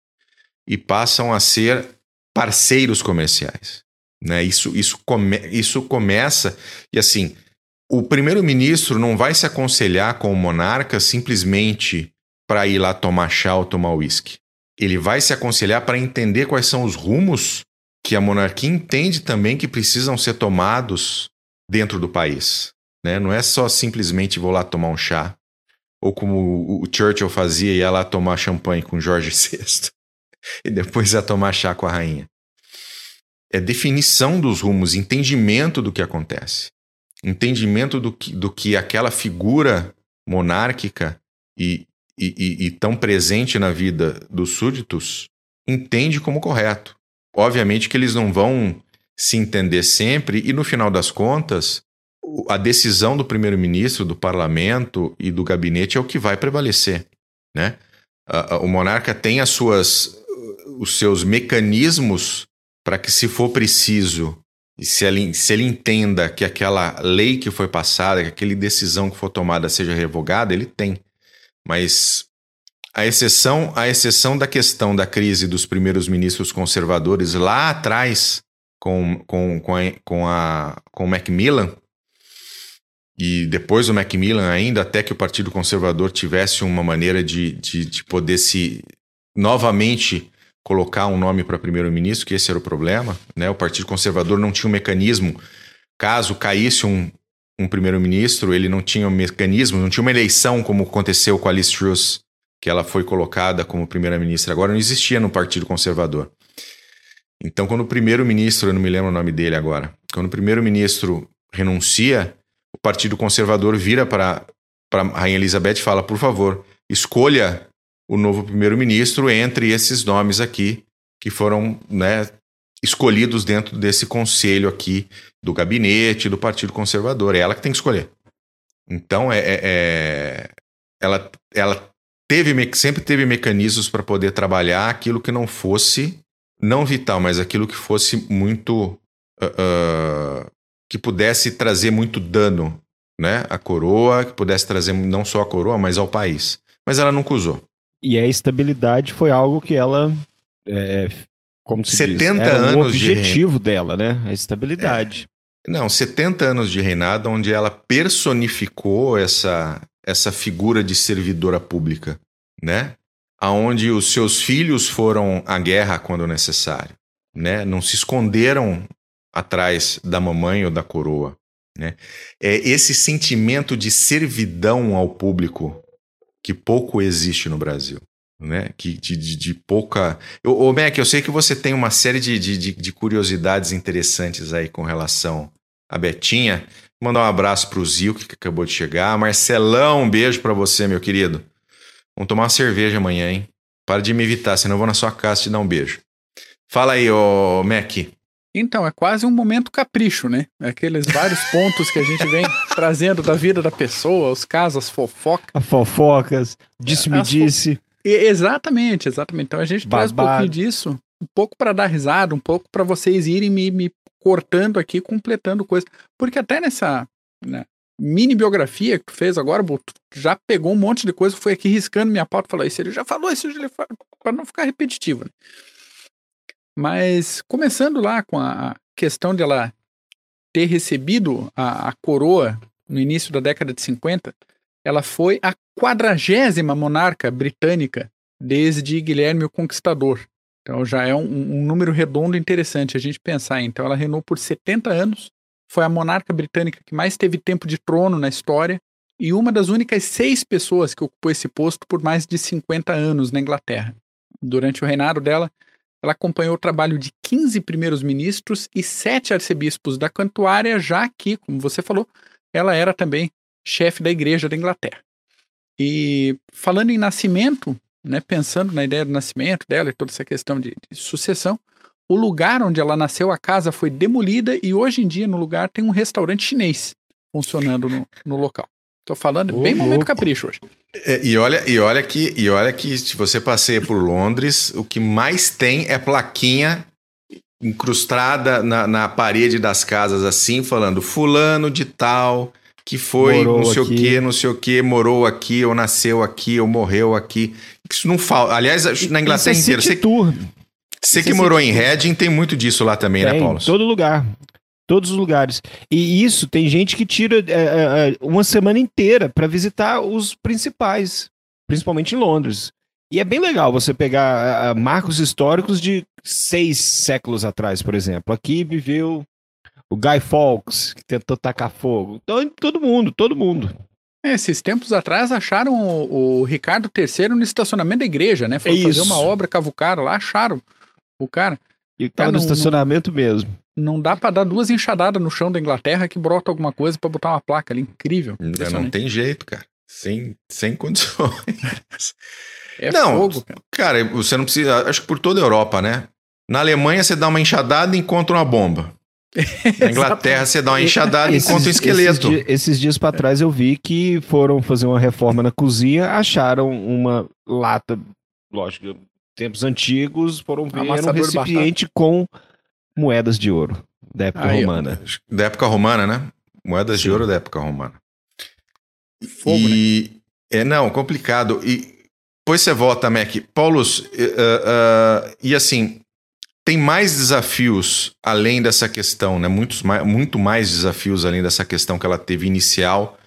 [SPEAKER 1] e passam a ser parceiros comerciais. Né? Isso, isso, come, isso começa, e assim, o primeiro-ministro não vai se aconselhar com o monarca simplesmente para ir lá tomar chá ou tomar uísque. Ele vai se aconselhar para entender quais são os rumos que a monarquia entende também que precisam ser tomados dentro do país. Né? Não é só simplesmente vou lá tomar um chá, ou como o Churchill fazia, ia lá tomar champanhe com Jorge <laughs> VI, e depois ia tomar chá com a rainha é definição dos rumos, entendimento do que acontece, entendimento do que, do que aquela figura monárquica e, e, e, tão presente na vida dos súditos entende como correto. Obviamente que eles não vão se entender sempre, e no final das contas, a decisão do primeiro-ministro, do parlamento e do gabinete é o que vai prevalecer. Né? O monarca tem as suas, os seus mecanismos para que, se for preciso, e se ele, se ele entenda que aquela lei que foi passada, que aquela decisão que for tomada seja revogada, ele tem. Mas a exceção, a exceção da questão da crise dos primeiros ministros conservadores lá atrás, com, com, com, a, com, a, com o Macmillan, e depois o Macmillan ainda, até que o Partido Conservador tivesse uma maneira de, de, de poder se novamente colocar um nome para primeiro-ministro, que esse era o problema. Né? O Partido Conservador não tinha um mecanismo, caso caísse um, um primeiro-ministro, ele não tinha um mecanismo, não tinha uma eleição como aconteceu com a Liz Truss, que ela foi colocada como primeira-ministra. Agora não existia no Partido Conservador. Então, quando o primeiro-ministro, eu não me lembro o nome dele agora, quando o primeiro-ministro renuncia, o Partido Conservador vira para a Rainha Elizabeth e fala: por favor, escolha o novo primeiro-ministro entre esses nomes aqui que foram né, escolhidos dentro desse conselho aqui do gabinete do Partido Conservador. É ela que tem que escolher. Então, é, é, é ela, ela teve, sempre teve mecanismos para poder trabalhar aquilo que não fosse não vital, mas aquilo que fosse muito uh, que pudesse trazer muito dano, né, à coroa, que pudesse trazer não só a coroa, mas ao país. Mas ela nunca usou.
[SPEAKER 3] E a estabilidade foi algo que ela. É, como se
[SPEAKER 1] 70
[SPEAKER 3] diz, era
[SPEAKER 1] anos
[SPEAKER 3] o objetivo de dela, né? A estabilidade.
[SPEAKER 1] É. Não, 70 anos de reinado onde ela personificou essa, essa figura de servidora pública, né? Aonde os seus filhos foram à guerra quando necessário, né? Não se esconderam atrás da mamãe ou da coroa, né? É esse sentimento de servidão ao público que pouco existe no Brasil. Né? Que, de, de, de pouca. Ô, Mac, eu sei que você tem uma série de, de, de curiosidades interessantes aí com relação à Betinha. Vou mandar um abraço pro Zil, que acabou de chegar. Marcelão, um beijo para você, meu querido. Vamos tomar uma cerveja amanhã, hein? Para de me evitar, senão eu vou na sua casa te dar um beijo. Fala aí, ô Mac.
[SPEAKER 2] Então, é quase um momento capricho, né? Aqueles vários <laughs> pontos que a gente vem trazendo da vida da pessoa, os casos, as fofocas.
[SPEAKER 3] As fofocas, disse-me disse. Fo...
[SPEAKER 2] Exatamente, exatamente. Então a gente Babado. traz um pouquinho disso, um pouco para dar risada, um pouco para vocês irem me, me cortando aqui, completando coisas. Porque até nessa né, mini biografia que tu fez agora, tu já pegou um monte de coisa, foi aqui riscando minha pauta e falou: Isso ele já falou, isso ele para não ficar repetitivo. Né? Mas começando lá com a questão de ela ter recebido a, a coroa no início da década de 50, ela foi a quadragésima monarca britânica desde Guilherme o Conquistador. Então já é um, um, número redondo interessante a gente pensar. Então ela reinou por 70 anos, foi a monarca britânica que mais teve tempo de trono na história e uma das únicas seis pessoas que ocupou esse posto por mais de 50 anos na Inglaterra. Durante o reinado dela, ela acompanhou o trabalho de 15 primeiros ministros e sete arcebispos da Cantuária, já que, como você falou, ela era também chefe da Igreja da Inglaterra. E falando em nascimento, né, pensando na ideia do nascimento dela e toda essa questão de, de sucessão, o lugar onde ela nasceu, a casa foi demolida e hoje em dia no lugar tem um restaurante chinês funcionando no, no local. Tô falando, bem louco. momento capricho hoje.
[SPEAKER 1] É, e, olha, e, olha que, e olha que se você passeia por Londres, o que mais tem é plaquinha incrustada na, na parede das casas assim, falando fulano de tal, que foi morou não sei aqui. o que, não sei o que, morou aqui, ou nasceu aqui, ou morreu aqui. Isso não falta. Aliás, na Inglaterra é inteira. Você, você que é morou em Reading, tem muito disso lá também, né, tem, né, Paulo?
[SPEAKER 3] Todo lugar. Todos os lugares. E isso tem gente que tira é, é, é uma semana inteira para visitar os principais, principalmente em Londres. E é bem legal você pegar uh, marcos históricos de seis séculos atrás, por exemplo. Aqui viveu o Guy Fawkes, que tentou tacar fogo. Então, todo mundo, todo mundo.
[SPEAKER 2] É, esses tempos atrás acharam o, o, Ricardo III no estacionamento da igreja, né? Foi é fazer uma obra cavucar lá, acharam o cara.
[SPEAKER 3] E tá no estacionamento
[SPEAKER 2] não,
[SPEAKER 3] mesmo.
[SPEAKER 2] Não dá para dar duas enxadadas no chão da Inglaterra que brota alguma coisa para botar uma placa ali. Incrível.
[SPEAKER 1] É, não tem jeito, cara. Sem, sem condições. <laughs>
[SPEAKER 2] É não, fogo,
[SPEAKER 1] cara. cara. você não precisa. Acho que por toda a Europa, né? Na Alemanha você dá uma enxadada e encontra uma bomba. Na <laughs> Inglaterra você dá uma enxadada e encontra um esqueleto.
[SPEAKER 3] Esses, dias, esses dias para trás eu vi que foram fazer uma reforma na cozinha, acharam uma lata, lógico, tempos antigos, foram ver um recipiente com moedas de ouro da época Aí, romana.
[SPEAKER 1] Da época romana, né? Moedas Sim. de ouro da época romana. Fogo, e, né? É, não, complicado. E depois você volta, Mac. Paulus, uh, uh, e assim, tem mais desafios além dessa questão, né? Muitos mais, muito mais desafios além dessa questão que ela teve inicial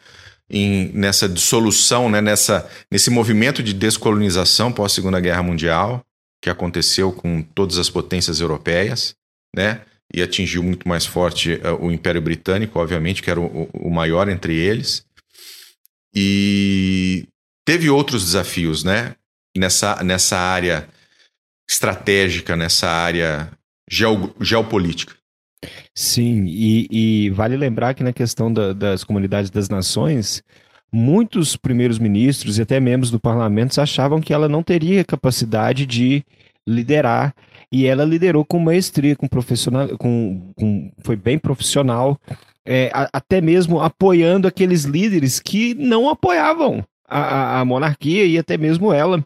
[SPEAKER 1] em, nessa dissolução, né? Nessa, nesse movimento de descolonização pós Segunda Guerra Mundial que aconteceu com todas as potências europeias né? E atingiu muito mais forte uh, o Império Britânico, obviamente, que era o, o maior entre eles. E teve outros desafios, né? Nessa, nessa área estratégica, nessa área geo, geopolítica.
[SPEAKER 3] Sim, e, e, vale lembrar que na questão da, das comunidades das nações, muitos primeiros ministros e até membros do parlamento achavam que ela não teria capacidade de liderar e ela liderou com maestria, com profissional, com, com foi bem profissional, é, a, até mesmo apoiando aqueles líderes que não apoiavam a, a, a monarquia e até mesmo ela.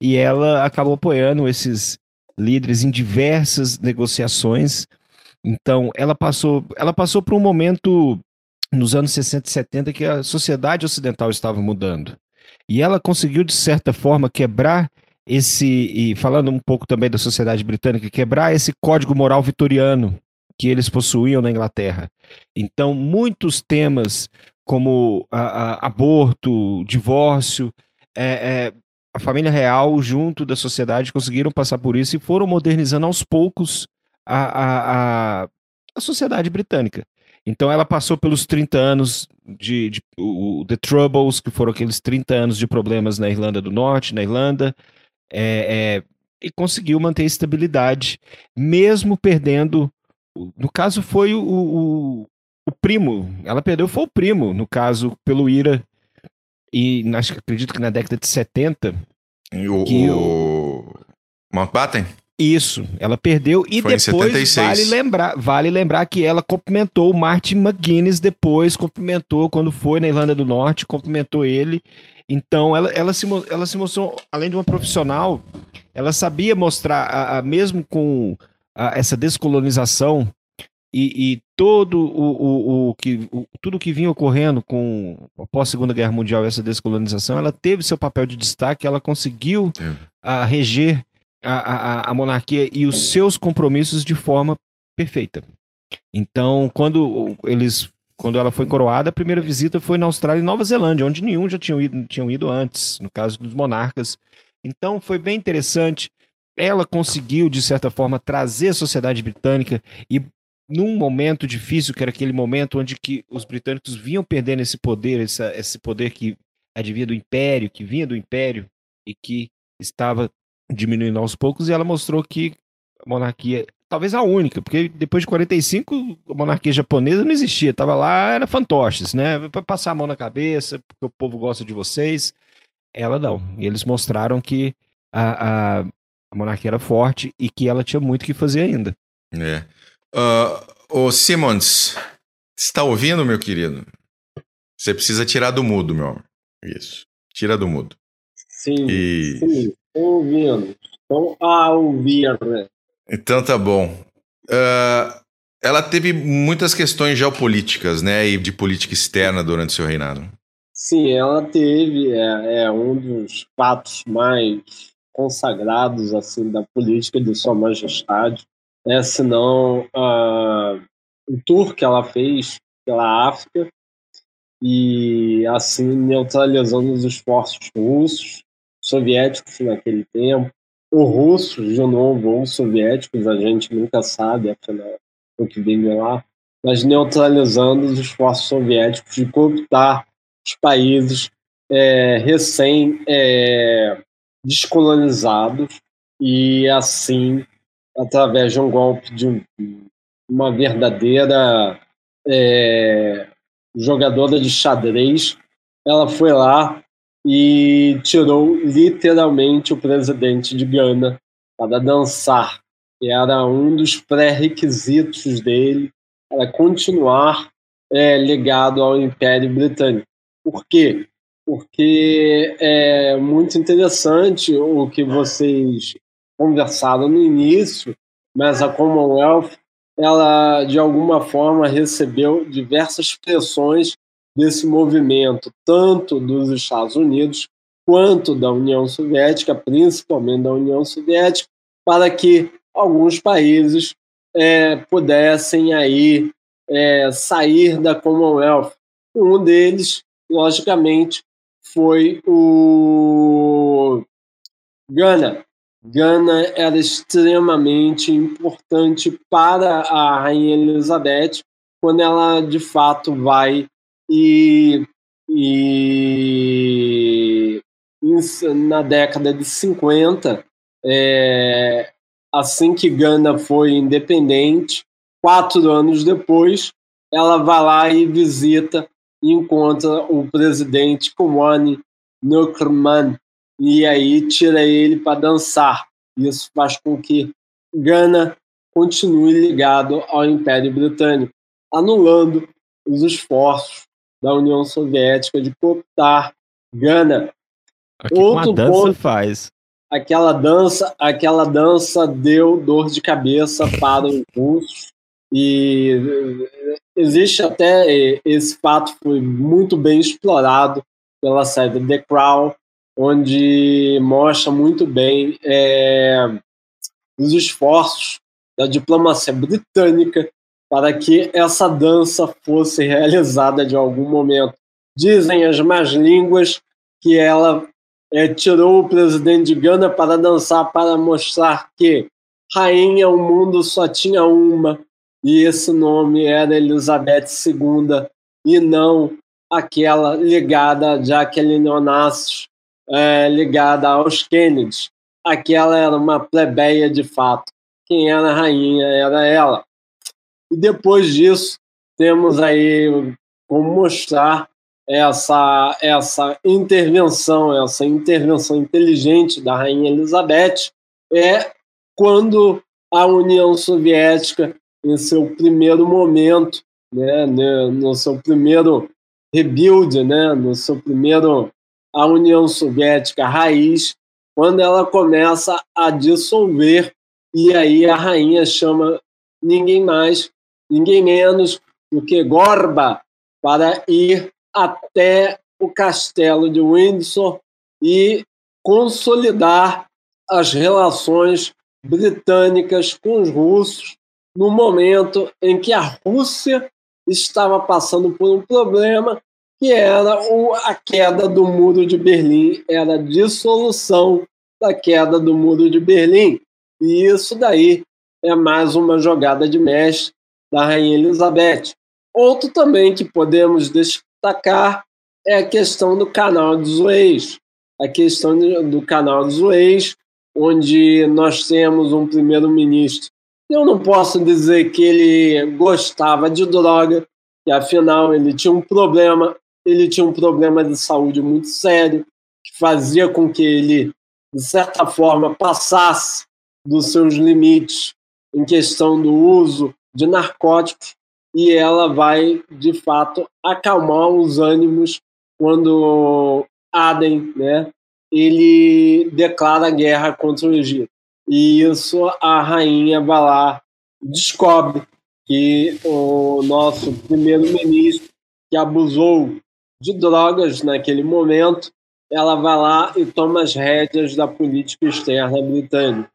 [SPEAKER 3] E ela acabou apoiando esses líderes em diversas negociações. Então, ela passou, ela passou por um momento nos anos 60 e 70 que a sociedade ocidental estava mudando. E ela conseguiu, de certa forma, quebrar esse, e falando um pouco também da sociedade britânica, quebrar esse código moral vitoriano que eles possuíam na Inglaterra. Então, muitos temas como a, a, aborto, divórcio, é, é, a família real, junto da sociedade, conseguiram passar por isso e foram modernizando aos poucos a, a, a sociedade britânica. Então ela passou pelos 30 anos de, de o, The Troubles, que foram aqueles 30 anos de problemas na Irlanda do Norte, na Irlanda, é, é, e conseguiu manter a estabilidade, mesmo perdendo. No caso, foi o, o, o, primo. Ela perdeu, foi o primo, no caso, pelo Ira. E acho que acredito que na década de 70.
[SPEAKER 1] E o, que o... Mountbatten?
[SPEAKER 3] Isso, ela perdeu e Foi depois vale lembrar, vale lembrar que ela cumprimentou o Martin McGuinness depois, cumprimentou quando foi na Irlanda do Norte, cumprimentou ele. Então, ela, ela, se, ela se mostrou, além de uma profissional, ela sabia mostrar, a, a mesmo com a, essa descolonização e, e todo o, o, o que o, tudo que vinha ocorrendo com a Segunda Guerra Mundial essa descolonização, ela teve seu papel de destaque, ela conseguiu a, reger a, a, a monarquia e os seus compromissos de forma perfeita. Então, quando eles quando ela foi coroada, a primeira visita foi na Austrália e Nova Zelândia, onde nenhum já tinha ido, tinham ido antes, no caso dos monarcas. Então foi bem interessante. Ela conseguiu, de certa forma, trazer a sociedade britânica e num momento difícil, que era aquele momento onde que os britânicos vinham perdendo esse poder, essa, esse poder que advia do império, que vinha do império e que estava diminuindo aos poucos, e ela mostrou que a monarquia, talvez a única, porque depois de 45 a monarquia japonesa não existia, estava lá, era fantoches, né? Para passar a mão na cabeça, porque o povo gosta de vocês. Ela não. E eles mostraram que a, a, a monarquia era forte e que ela tinha muito que fazer ainda.
[SPEAKER 1] É. Uh, ô Simons, está ouvindo, meu querido? Você precisa tirar do mudo, meu amor. Isso. Tira do mudo.
[SPEAKER 4] Sim. E... Sim, ouvindo. Estou a ouvir.
[SPEAKER 1] Então tá bom. Uh, ela teve muitas questões geopolíticas, né? E de política externa durante seu reinado.
[SPEAKER 4] Sim, ela teve. É, é um dos fatos mais consagrados assim da política de Sua Majestade né? senão uh, o tour que ela fez pela África e assim neutralizando os esforços russos, soviéticos naquele tempo, ou russos de novo, ou soviéticos, a gente nunca sabe, afinal, o que vem de lá, mas neutralizando os esforços soviéticos de cooptar os países é, recém é, e assim através de um golpe de um, uma verdadeira é, jogadora de xadrez, ela foi lá e tirou literalmente o presidente de Gana para dançar. Era um dos pré-requisitos dele para continuar é, ligado ao Império Britânico. Por quê? Porque é muito interessante o que vocês conversado no início, mas a Commonwealth, ela de alguma forma recebeu diversas pressões desse movimento, tanto dos Estados Unidos quanto da União Soviética, principalmente da União Soviética, para que alguns países é, pudessem aí é, sair da Commonwealth. Um deles, logicamente, foi o Gana, Gana era extremamente importante para a Rainha Elizabeth quando ela de fato vai e, e na década de 50, é, assim que Gana foi independente, quatro anos depois, ela vai lá e visita e encontra o presidente Kwame Nkrumah, e aí tira ele para dançar. Isso faz com que Gana continue ligado ao Império Britânico, anulando os esforços da União Soviética de cooptar Gana.
[SPEAKER 3] O Outro dança ponto, faz.
[SPEAKER 4] Aquela dança, aquela dança deu dor de cabeça para os <laughs> russos e existe até esse fato foi muito bem explorado pela série The Crown, onde mostra muito bem é, os esforços da diplomacia britânica para que essa dança fosse realizada de algum momento. Dizem as más línguas que ela é, tirou o presidente de Gana para dançar para mostrar que rainha o mundo só tinha uma e esse nome era Elizabeth II e não aquela ligada a Jacqueline Onassis é, ligada aos Kennedy. Aquela era uma plebeia de fato. Quem era rainha era ela. E depois disso, temos aí como mostrar essa, essa intervenção, essa intervenção inteligente da Rainha Elizabeth é quando a União Soviética, em seu primeiro momento, né, no seu primeiro rebuild, né, no seu primeiro a União Soviética raiz, quando ela começa a dissolver, e aí a rainha chama ninguém mais ninguém menos do que Gorba para ir até o castelo de Windsor e consolidar as relações britânicas com os russos no momento em que a Rússia estava passando por um problema que era a queda do muro de Berlim, era a dissolução da queda do muro de Berlim. E isso daí é mais uma jogada de mestre da Rainha Elizabeth. Outro também que podemos destacar é a questão do canal de Suez. A questão do canal de Suez, onde nós temos um primeiro-ministro. Eu não posso dizer que ele gostava de droga, que afinal ele tinha um problema, ele tinha um problema de saúde muito sério, que fazia com que ele, de certa forma, passasse dos seus limites em questão do uso de narcóticos e ela vai, de fato, acalmar os ânimos quando Aden, né, ele declara guerra contra o Egito. E isso a rainha vai lá, descobre que o nosso primeiro-ministro, que abusou de drogas naquele momento, ela vai lá e toma as rédeas da política externa britânica.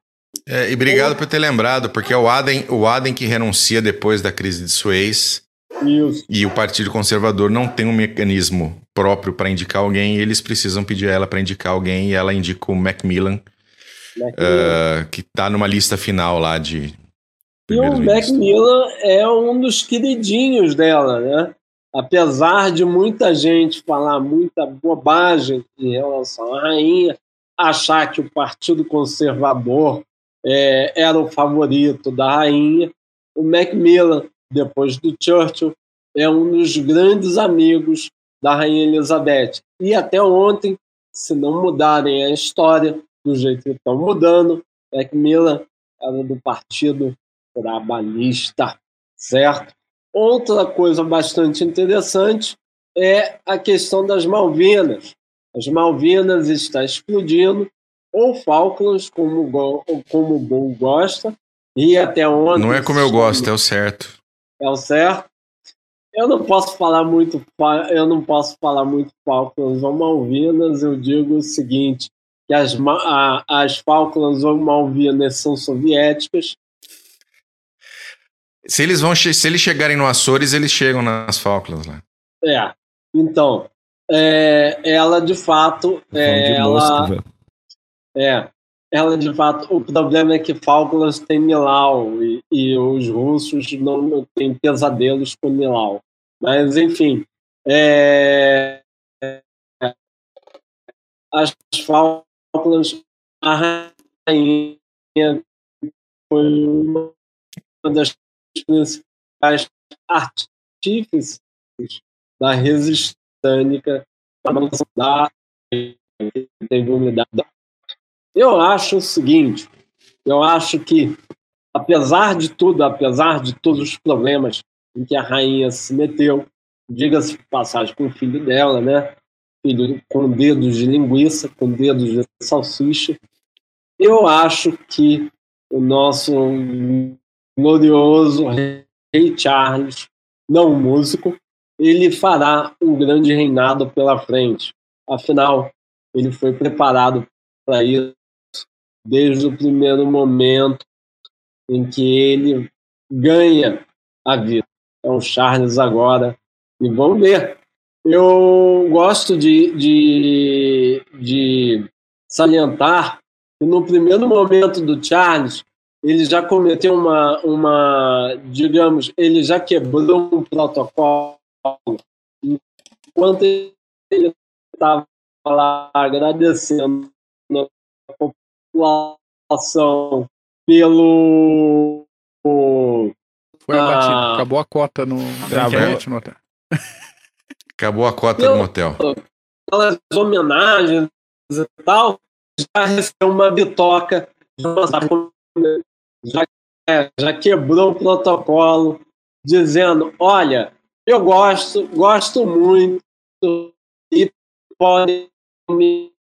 [SPEAKER 1] É, e obrigado por ter lembrado, porque é o Aden, o Aden que renuncia depois da crise de Suez. Isso. E o Partido Conservador não tem um mecanismo próprio para indicar alguém, e eles precisam pedir a ela para indicar alguém, e ela indica o Macmillan, Macmillan. Uh, que está numa lista final lá de.
[SPEAKER 4] E o Macmillan é um dos queridinhos dela, né? Apesar de muita gente falar muita bobagem em relação à rainha, achar que o Partido Conservador é, era o favorito da rainha. O Macmillan, depois do Churchill, é um dos grandes amigos da rainha Elizabeth. E até ontem, se não mudarem a história do jeito que estão mudando, Macmillan era do Partido Trabalhista, certo? Outra coisa bastante interessante é a questão das Malvinas. As Malvinas está explodindo ou Falklands, como, como o Bull gosta, e até onde.
[SPEAKER 1] Não é como eu gosto, é o certo.
[SPEAKER 4] É o certo. Eu não posso falar muito, eu não posso falar muito Falklands ou Malvinas, eu digo o seguinte, que as, a, as Falklands ou Malvinas são soviéticas.
[SPEAKER 1] Se eles vão, se eles chegarem no Açores, eles chegam nas Falklands lá.
[SPEAKER 4] É. Então, é, ela de fato, é, ela, é, ela de fato, o problema é que Falklands tem Milau e, e os russos não, têm pesadelos com Milau. Mas, enfim, é, as Falklands, a rainha foi uma das principais artífices da resistência da teve unidade eu acho o seguinte: eu acho que, apesar de tudo, apesar de todos os problemas em que a rainha se meteu, diga-se passagem com o filho dela, né? Filho com dedos de linguiça, com dedos de salsicha. Eu acho que o nosso glorioso rei Charles, não músico, ele fará um grande reinado pela frente. Afinal, ele foi preparado para isso desde o primeiro momento em que ele ganha a vida. É o Charles agora. E vamos ver. Eu gosto de, de, de salientar que no primeiro momento do Charles, ele já cometeu uma, uma, digamos, ele já quebrou um protocolo. Enquanto ele estava lá agradecendo a população pelo.
[SPEAKER 2] Foi abatido. Ah, Acabou a cota no internet no hotel.
[SPEAKER 1] Acabou a cota pelo, no motel.
[SPEAKER 4] Pelas homenagens e tal, já recebeu uma bitoca, já, é, já quebrou o protocolo, dizendo: olha, eu gosto, gosto muito e pode me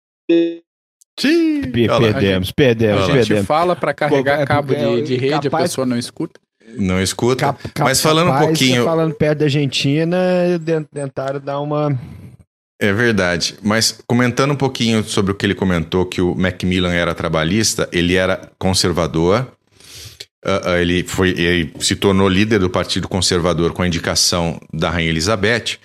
[SPEAKER 3] Sim. Perdemos, perdemos,
[SPEAKER 2] a gente perdemos. fala para carregar cabo de, de rede, capaz, a pessoa não escuta.
[SPEAKER 1] Não escuta. Cap, cap, Mas falando capaz, um pouquinho.
[SPEAKER 3] Falando perto da Argentina, tentaram dar uma.
[SPEAKER 1] É verdade. Mas comentando um pouquinho sobre o que ele comentou, que o Macmillan era trabalhista, ele era conservador. Uh, uh, ele, foi, ele se tornou líder do Partido Conservador com a indicação da Rainha Elizabeth,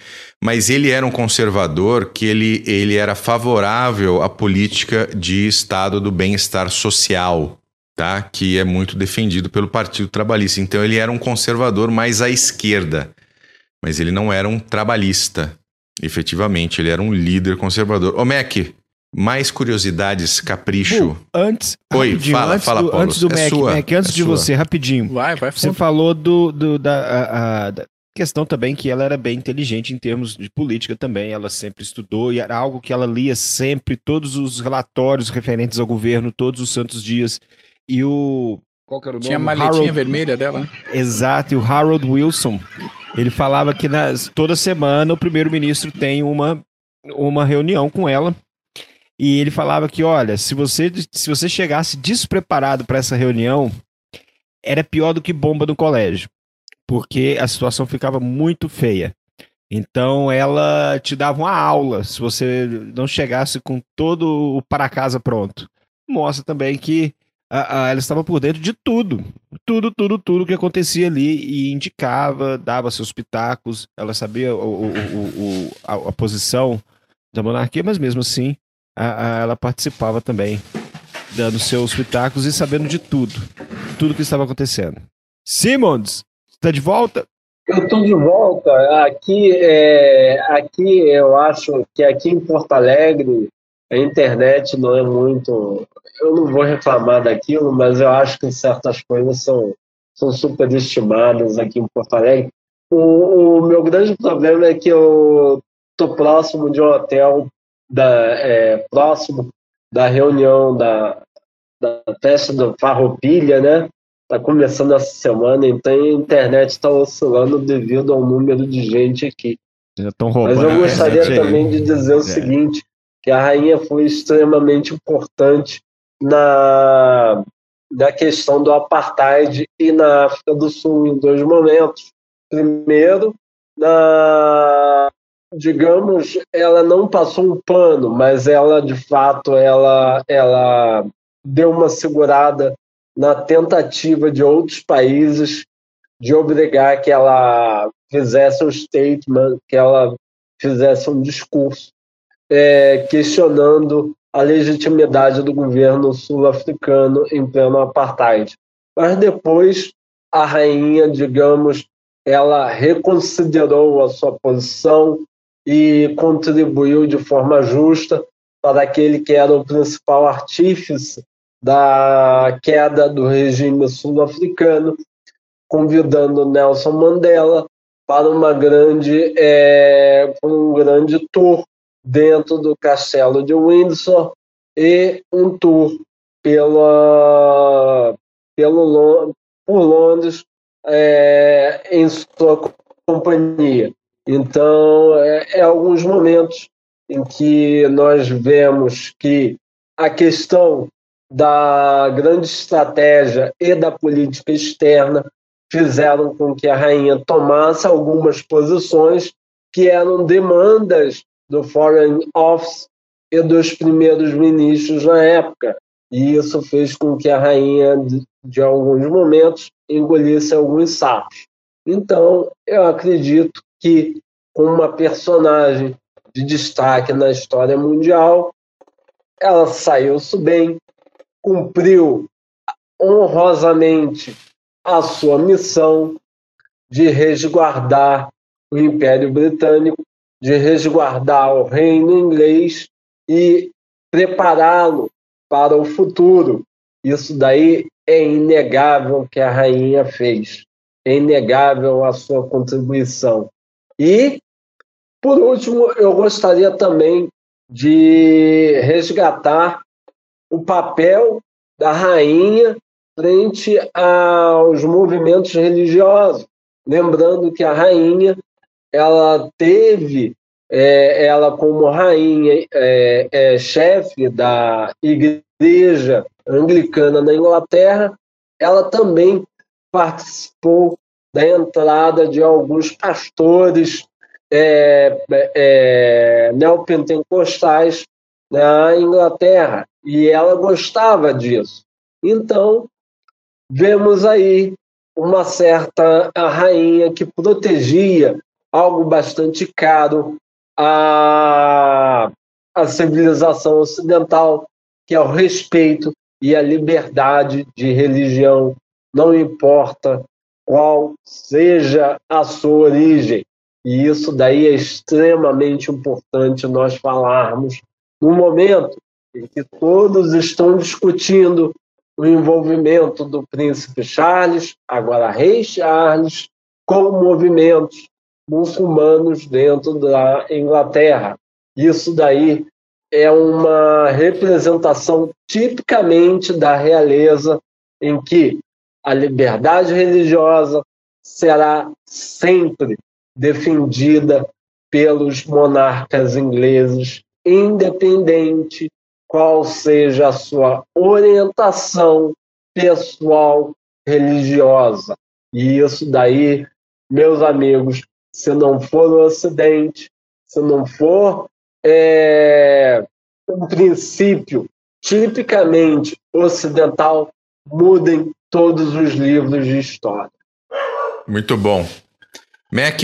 [SPEAKER 1] mas ele era um conservador que ele, ele era favorável à política de Estado do bem-estar social tá? que é muito defendido pelo Partido Trabalhista. Então ele era um conservador mais à esquerda, mas ele não era um trabalhista. Efetivamente, ele era um líder conservador. Ô, Mac, mais curiosidades, capricho.
[SPEAKER 3] antes.
[SPEAKER 1] Oi, fala,
[SPEAKER 3] antes
[SPEAKER 1] fala,
[SPEAKER 3] do,
[SPEAKER 1] Paulo.
[SPEAKER 3] Antes do é Mac, sua, Mac, antes é de sua. você, rapidinho.
[SPEAKER 2] Vai, vai.
[SPEAKER 3] Você falou do, do da, a, a, da, questão também que ela era bem inteligente em termos de política também. Ela sempre estudou e era algo que ela lia sempre, todos os relatórios referentes ao governo, todos os santos dias. E o.
[SPEAKER 2] Qual que era o Tinha nome? a maletinha Harold... vermelha dela, né?
[SPEAKER 3] Exato, e o Harold Wilson. Ele falava que nas, toda semana o primeiro-ministro tem uma, uma reunião com ela. E ele falava que, olha, se você, se você chegasse despreparado para essa reunião, era pior do que bomba no colégio, porque a situação ficava muito feia. Então ela te dava uma aula se você não chegasse com todo o para casa pronto. Mostra também que a, a, ela estava por dentro de tudo. Tudo, tudo, tudo que acontecia ali e indicava, dava seus pitacos, ela sabia o, o, o, a, a, posição da monarquia, mas mesmo assim ela participava também, dando seus pitacos e sabendo de tudo, tudo que estava acontecendo. Simons, está de volta?
[SPEAKER 4] Eu estou de volta. Aqui, é, aqui eu acho que aqui em Porto Alegre a internet não é muito eu não vou reclamar daquilo, mas eu acho que certas coisas são, são superestimadas aqui em Porto Alegre. O, o meu grande problema é que eu estou próximo de um hotel, da, é, próximo da reunião da, da festa do Farroupilha, né? Está começando essa semana, então a internet está oscilando devido ao número de gente aqui. Mas eu gostaria também de dizer o é. seguinte, que a rainha foi extremamente importante na, na questão do apartheid e na África do Sul em dois momentos. Primeiro, na, digamos, ela não passou um pano, mas ela de fato ela ela deu uma segurada na tentativa de outros países de obrigar que ela fizesse um statement, que ela fizesse um discurso é, questionando a legitimidade do governo sul-africano em pleno apartheid. Mas depois a rainha, digamos, ela reconsiderou a sua posição e contribuiu de forma justa para aquele que era o principal artífice da queda do regime sul-africano, convidando Nelson Mandela para uma grande, é, um grande tour dentro do castelo de Windsor e um tour pela, pelo, por Londres é, em sua companhia. Então, é, é alguns momentos em que nós vemos que a questão da grande estratégia e da política externa fizeram com que a rainha tomasse algumas posições que eram demandas do Foreign Office e dos primeiros ministros na época. E isso fez com que a rainha, de, alguns momentos, engolisse alguns sapos. Então, eu acredito que, uma personagem de destaque na história mundial, ela saiu-se bem, cumpriu honrosamente a sua missão de resguardar o Império Britânico de resguardar o reino inglês e prepará-lo para o futuro. Isso daí é inegável que a rainha fez. É inegável a sua contribuição. E, por último, eu gostaria também de resgatar o papel da rainha frente aos movimentos religiosos. Lembrando que a rainha ela teve é, ela como rainha, é, é, chefe da igreja anglicana na Inglaterra, ela também participou da entrada de alguns pastores é, é, neopentecostais na Inglaterra e ela gostava disso. Então, vemos aí uma certa rainha que protegia algo bastante caro à, à civilização ocidental, que é o respeito e a liberdade de religião, não importa qual seja a sua origem. E isso daí é extremamente importante nós falarmos no momento em que todos estão discutindo o envolvimento do príncipe Charles, agora rei Charles, com movimentos muçulmanos dentro da Inglaterra. Isso daí é uma representação tipicamente da realeza em que a liberdade religiosa será sempre defendida pelos monarcas ingleses, independente qual seja a sua orientação pessoal religiosa. E isso daí, meus amigos, se não for o Ocidente, se não for é, um princípio tipicamente ocidental, mudem todos os livros de história.
[SPEAKER 1] Muito bom. Mac.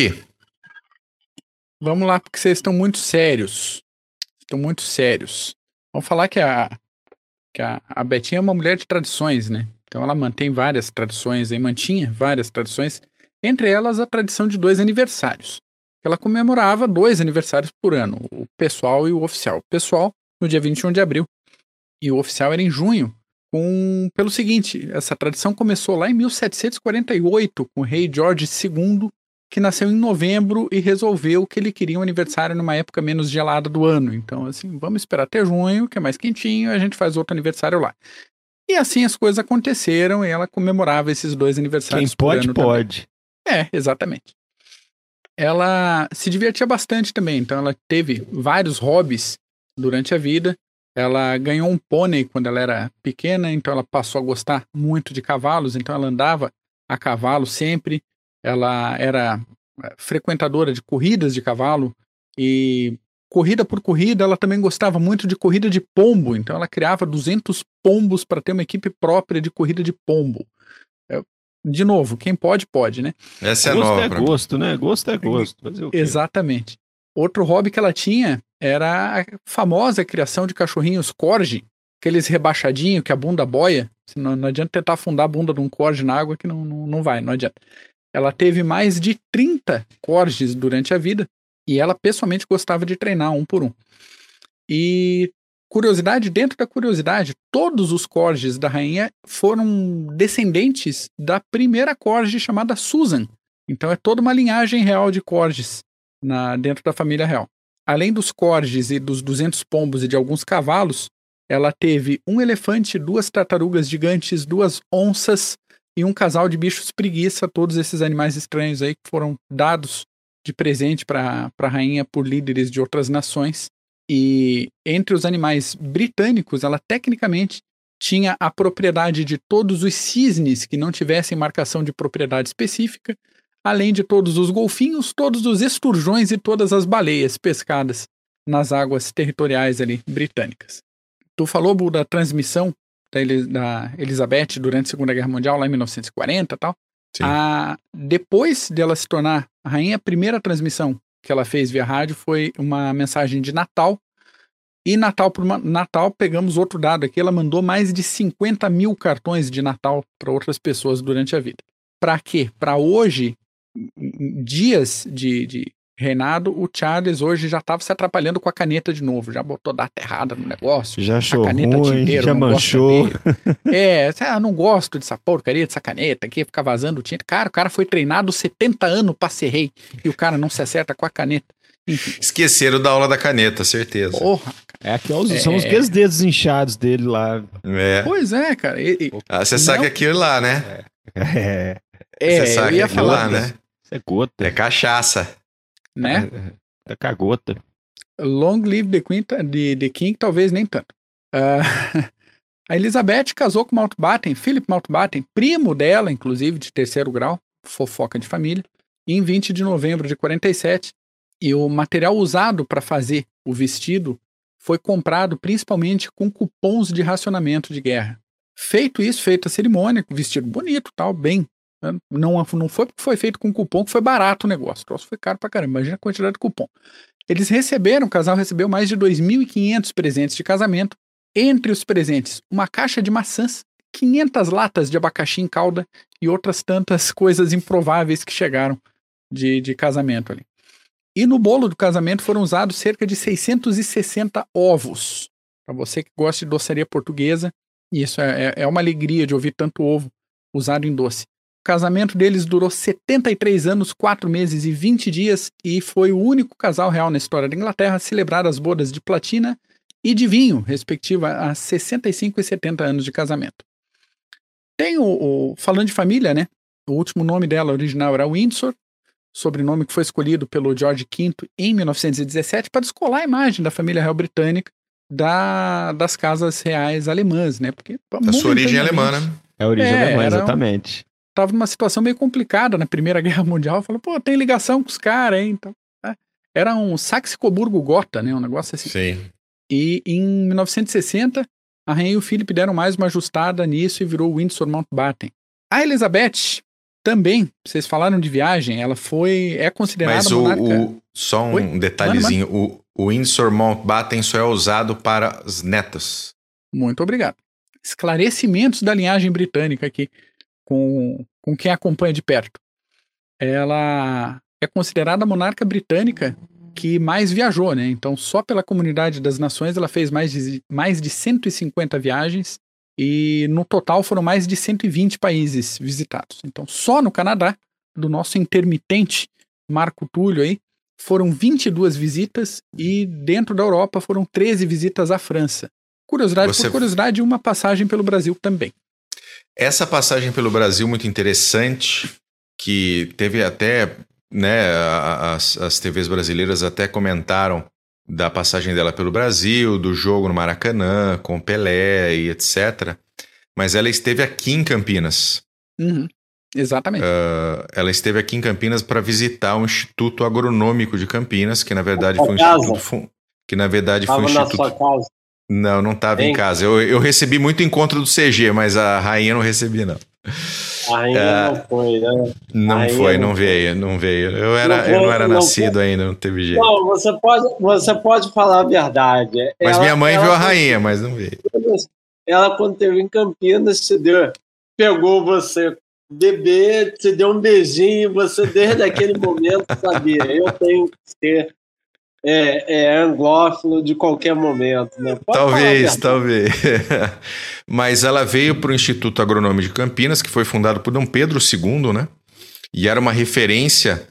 [SPEAKER 2] Vamos lá, porque vocês estão muito sérios. Estão muito sérios. Vamos falar que a, que a, a Betinha é uma mulher de tradições, né? Então ela mantém várias tradições, e mantinha várias tradições, entre elas a tradição de dois aniversários. Ela comemorava dois aniversários por ano, o pessoal e o oficial. O pessoal no dia 21 de abril e o oficial era em junho, com pelo seguinte, essa tradição começou lá em 1748 com o rei George II, que nasceu em novembro e resolveu que ele queria um aniversário numa época menos gelada do ano. Então, assim, vamos esperar até junho, que é mais quentinho, a gente faz outro aniversário lá. E assim as coisas aconteceram e ela comemorava esses dois aniversários.
[SPEAKER 3] Quem pode, pode.
[SPEAKER 2] Também. É, exatamente. Ela se divertia bastante também, então ela teve vários hobbies durante a vida. Ela ganhou um pônei quando ela era pequena, então ela passou a gostar muito de cavalos, então ela andava a cavalo sempre. Ela era eh, frequentadora de corridas de cavalo e corrida por corrida, ela também gostava muito de corrida de pombo, então ela criava 200 pombos para ter uma equipe própria de corrida de pombo. É, de novo, quem pode, pode, né?
[SPEAKER 3] Essa é gosto nova. É gosto, né? Gosto é gosto.
[SPEAKER 2] Exatamente. Outro hobby que ela tinha era a famosa criação de cachorrinhos corgi, aqueles rebaixadinhos que a bunda boia. Não, não adianta tentar afundar a bunda de um corgi na água que não, não, não vai, não adianta. Ela teve mais de 30 corgis durante a vida e ela pessoalmente gostava de treinar um por um. E curiosidade dentro da curiosidade, todos os corgis da rainha foram descendentes da primeira corgi chamada Susan. Então é toda uma linhagem real de corgis na, dentro da família real. Além dos corgis e dos 200 pombos e de alguns cavalos, ela teve um elefante, duas tartarugas gigantes, duas onças e um casal de bichos preguiça, todos esses animais estranhos aí que foram dados de presente para a rainha por líderes de outras nações. E entre os animais britânicos, ela tecnicamente tinha a propriedade de todos os cisnes que não tivessem marcação de propriedade específica, além de todos os golfinhos, todos os esturjões e todas as baleias pescadas nas águas territoriais ali britânicas. Tu falou, Bu, da transmissão da, da, Elizabeth durante a Segunda Guerra Mundial, lá em 1940 e tal. A, depois dela se tornar a rainha, a primeira transmissão que ela fez via rádio foi uma mensagem de Natal. E Natal por Natal, pegamos outro dado aqui, ela mandou mais de 50 mil cartões de Natal para outras pessoas durante a vida. Para quê? Para hoje dias de, de reinado, o Charles hoje já estava se atrapalhando com a caneta de novo, já botou data errada no negócio.
[SPEAKER 3] Já achou a caneta ruim, tinteiro, já manchou.
[SPEAKER 2] é, ah, não gosto dessa porcaria dessa caneta aqui, ficar vazando tinta. Cara, o cara foi treinado 70 anos para ser rei e o cara não se acerta com a caneta.
[SPEAKER 1] Enfim. Esqueceram da aula da caneta, certeza.
[SPEAKER 3] Porra. É aqui, é, são os é... dedos inchados dele lá.
[SPEAKER 2] É. Pois é, cara. E,
[SPEAKER 1] e, ah, você sabe que aquilo lá, né?
[SPEAKER 2] É. É, você sabe eu ia falar, lá, né?
[SPEAKER 3] é gota.
[SPEAKER 1] É cachaça.
[SPEAKER 2] Né?
[SPEAKER 3] É, é cagota.
[SPEAKER 2] Long Live the Queen, de, the King, talvez nem tanto. Uh, <laughs> A Elizabeth casou com Mountbatten, Philip Mountbatten, primo dela, inclusive, de terceiro grau, fofoca de família, em 20 de novembro de 47. E o material usado para fazer o vestido foi comprado principalmente com cupons de racionamento de guerra. Feito isso, feita a cerimônia, vestido bonito, tal, bem. Né? Não, não foi porque foi feito com cupom que foi barato o negócio. O troço foi caro pra caramba. Imagina a quantidade de cupom. Eles receberam, o casal recebeu mais de 2.500 presentes de casamento. Entre os presentes, uma caixa de maçãs, 500 latas de abacaxi em calda e outras tantas coisas improváveis que chegaram de, de casamento ali. E no bolo do casamento foram usados cerca de 660 ovos. Para você que gosta de doçaria portuguesa, isso é, é, é uma alegria de ouvir tanto ovo usado em doce. O casamento deles durou 73 anos, 4 meses e 20 dias e foi o único casal real na história da Inglaterra a celebrar as bodas de platina e de vinho, respectiva a 65 e 70 anos de casamento. Tem o, o falando de família, né? O último nome dela original era Windsor, sobrenome que foi escolhido pelo George V em 1917 para descolar a imagem da família real britânica da, das casas reais alemãs, né? Porque
[SPEAKER 1] a sua origem é alemã, né?
[SPEAKER 3] É a origem é, alemã, exatamente.
[SPEAKER 2] Tava numa situação meio complicada na Primeira <laughs> Guerra Mundial. Falou, pô, tem ligação com os caras, hein? Então, é. Era um Saxe-Coburgo-Gotha, né? Um negócio assim.
[SPEAKER 1] Sim.
[SPEAKER 2] E em 1960, a rainha e o Philip deram mais uma ajustada nisso e virou Windsor Mountbatten. A Elizabeth também, vocês falaram de viagem, ela foi, é considerada
[SPEAKER 1] Mas o, monarca... o só um Oi? detalhezinho, mano, mano. o, o Windsor Mountbatten só é usado para as netas.
[SPEAKER 2] Muito obrigado. Esclarecimentos da linhagem britânica aqui, com, com quem acompanha de perto. Ela é considerada a monarca britânica que mais viajou, né? Então, só pela comunidade das nações ela fez mais de, mais de 150 viagens e no total foram mais de 120 países visitados. Então, só no Canadá, do nosso intermitente Marco Túlio aí, foram 22 visitas e dentro da Europa foram 13 visitas à França. Curiosidade Você... por curiosidade, uma passagem pelo Brasil também.
[SPEAKER 1] Essa passagem pelo Brasil muito interessante, que teve até né, as, as TVs brasileiras até comentaram da passagem dela pelo Brasil, do jogo no Maracanã, com Pelé e etc. Mas ela esteve aqui em Campinas.
[SPEAKER 2] Uhum. Exatamente. Uh,
[SPEAKER 1] ela esteve aqui em Campinas para visitar o Instituto Agronômico de Campinas, que na verdade foi um casa. instituto. Que na verdade
[SPEAKER 4] tava
[SPEAKER 1] foi um
[SPEAKER 4] instituto.
[SPEAKER 1] Não, não estava em casa. Eu, eu recebi muito encontro do CG, mas a rainha não recebi, não.
[SPEAKER 4] A rainha uh, não foi, né?
[SPEAKER 1] Não foi, não, não veio, não veio. Eu, era, não eu não era não nascido foi. ainda, não teve jeito.
[SPEAKER 4] Não, você pode, você pode falar a verdade.
[SPEAKER 1] Mas ela, minha mãe viu a rainha, mas não veio.
[SPEAKER 4] Ela, quando esteve em Campinas, se deu, pegou você bebê, te deu um beijinho, você desde aquele momento sabia, eu tenho que ser é, é anglófilo de qualquer momento, né?
[SPEAKER 1] Talvez, talvez. <laughs> Mas ela veio para o Instituto Agronômico de Campinas, que foi fundado por Dom Pedro II, né? E era uma referência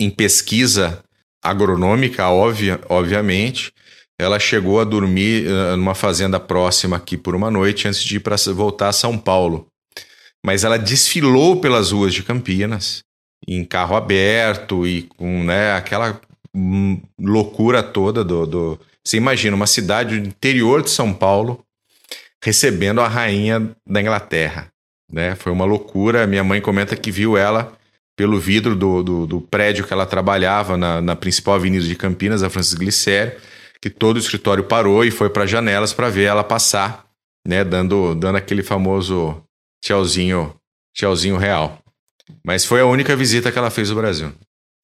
[SPEAKER 1] em pesquisa agronômica, óbvia, obviamente. Ela chegou a dormir uh, numa fazenda próxima aqui por uma noite antes de ir para voltar a São Paulo. Mas ela desfilou pelas ruas de Campinas em carro aberto e com né, aquela loucura toda do, do. Você imagina uma cidade do interior de São Paulo recebendo a rainha da Inglaterra. Né? Foi uma loucura. Minha mãe comenta que viu ela pelo vidro do, do, do prédio que ela trabalhava na, na, principal avenida de Campinas, a Francis Glicério, que todo o escritório parou e foi para janelas para ver ela passar, né? dando, dando aquele famoso tchauzinho, tchauzinho real. Mas foi a única visita que ela fez ao Brasil.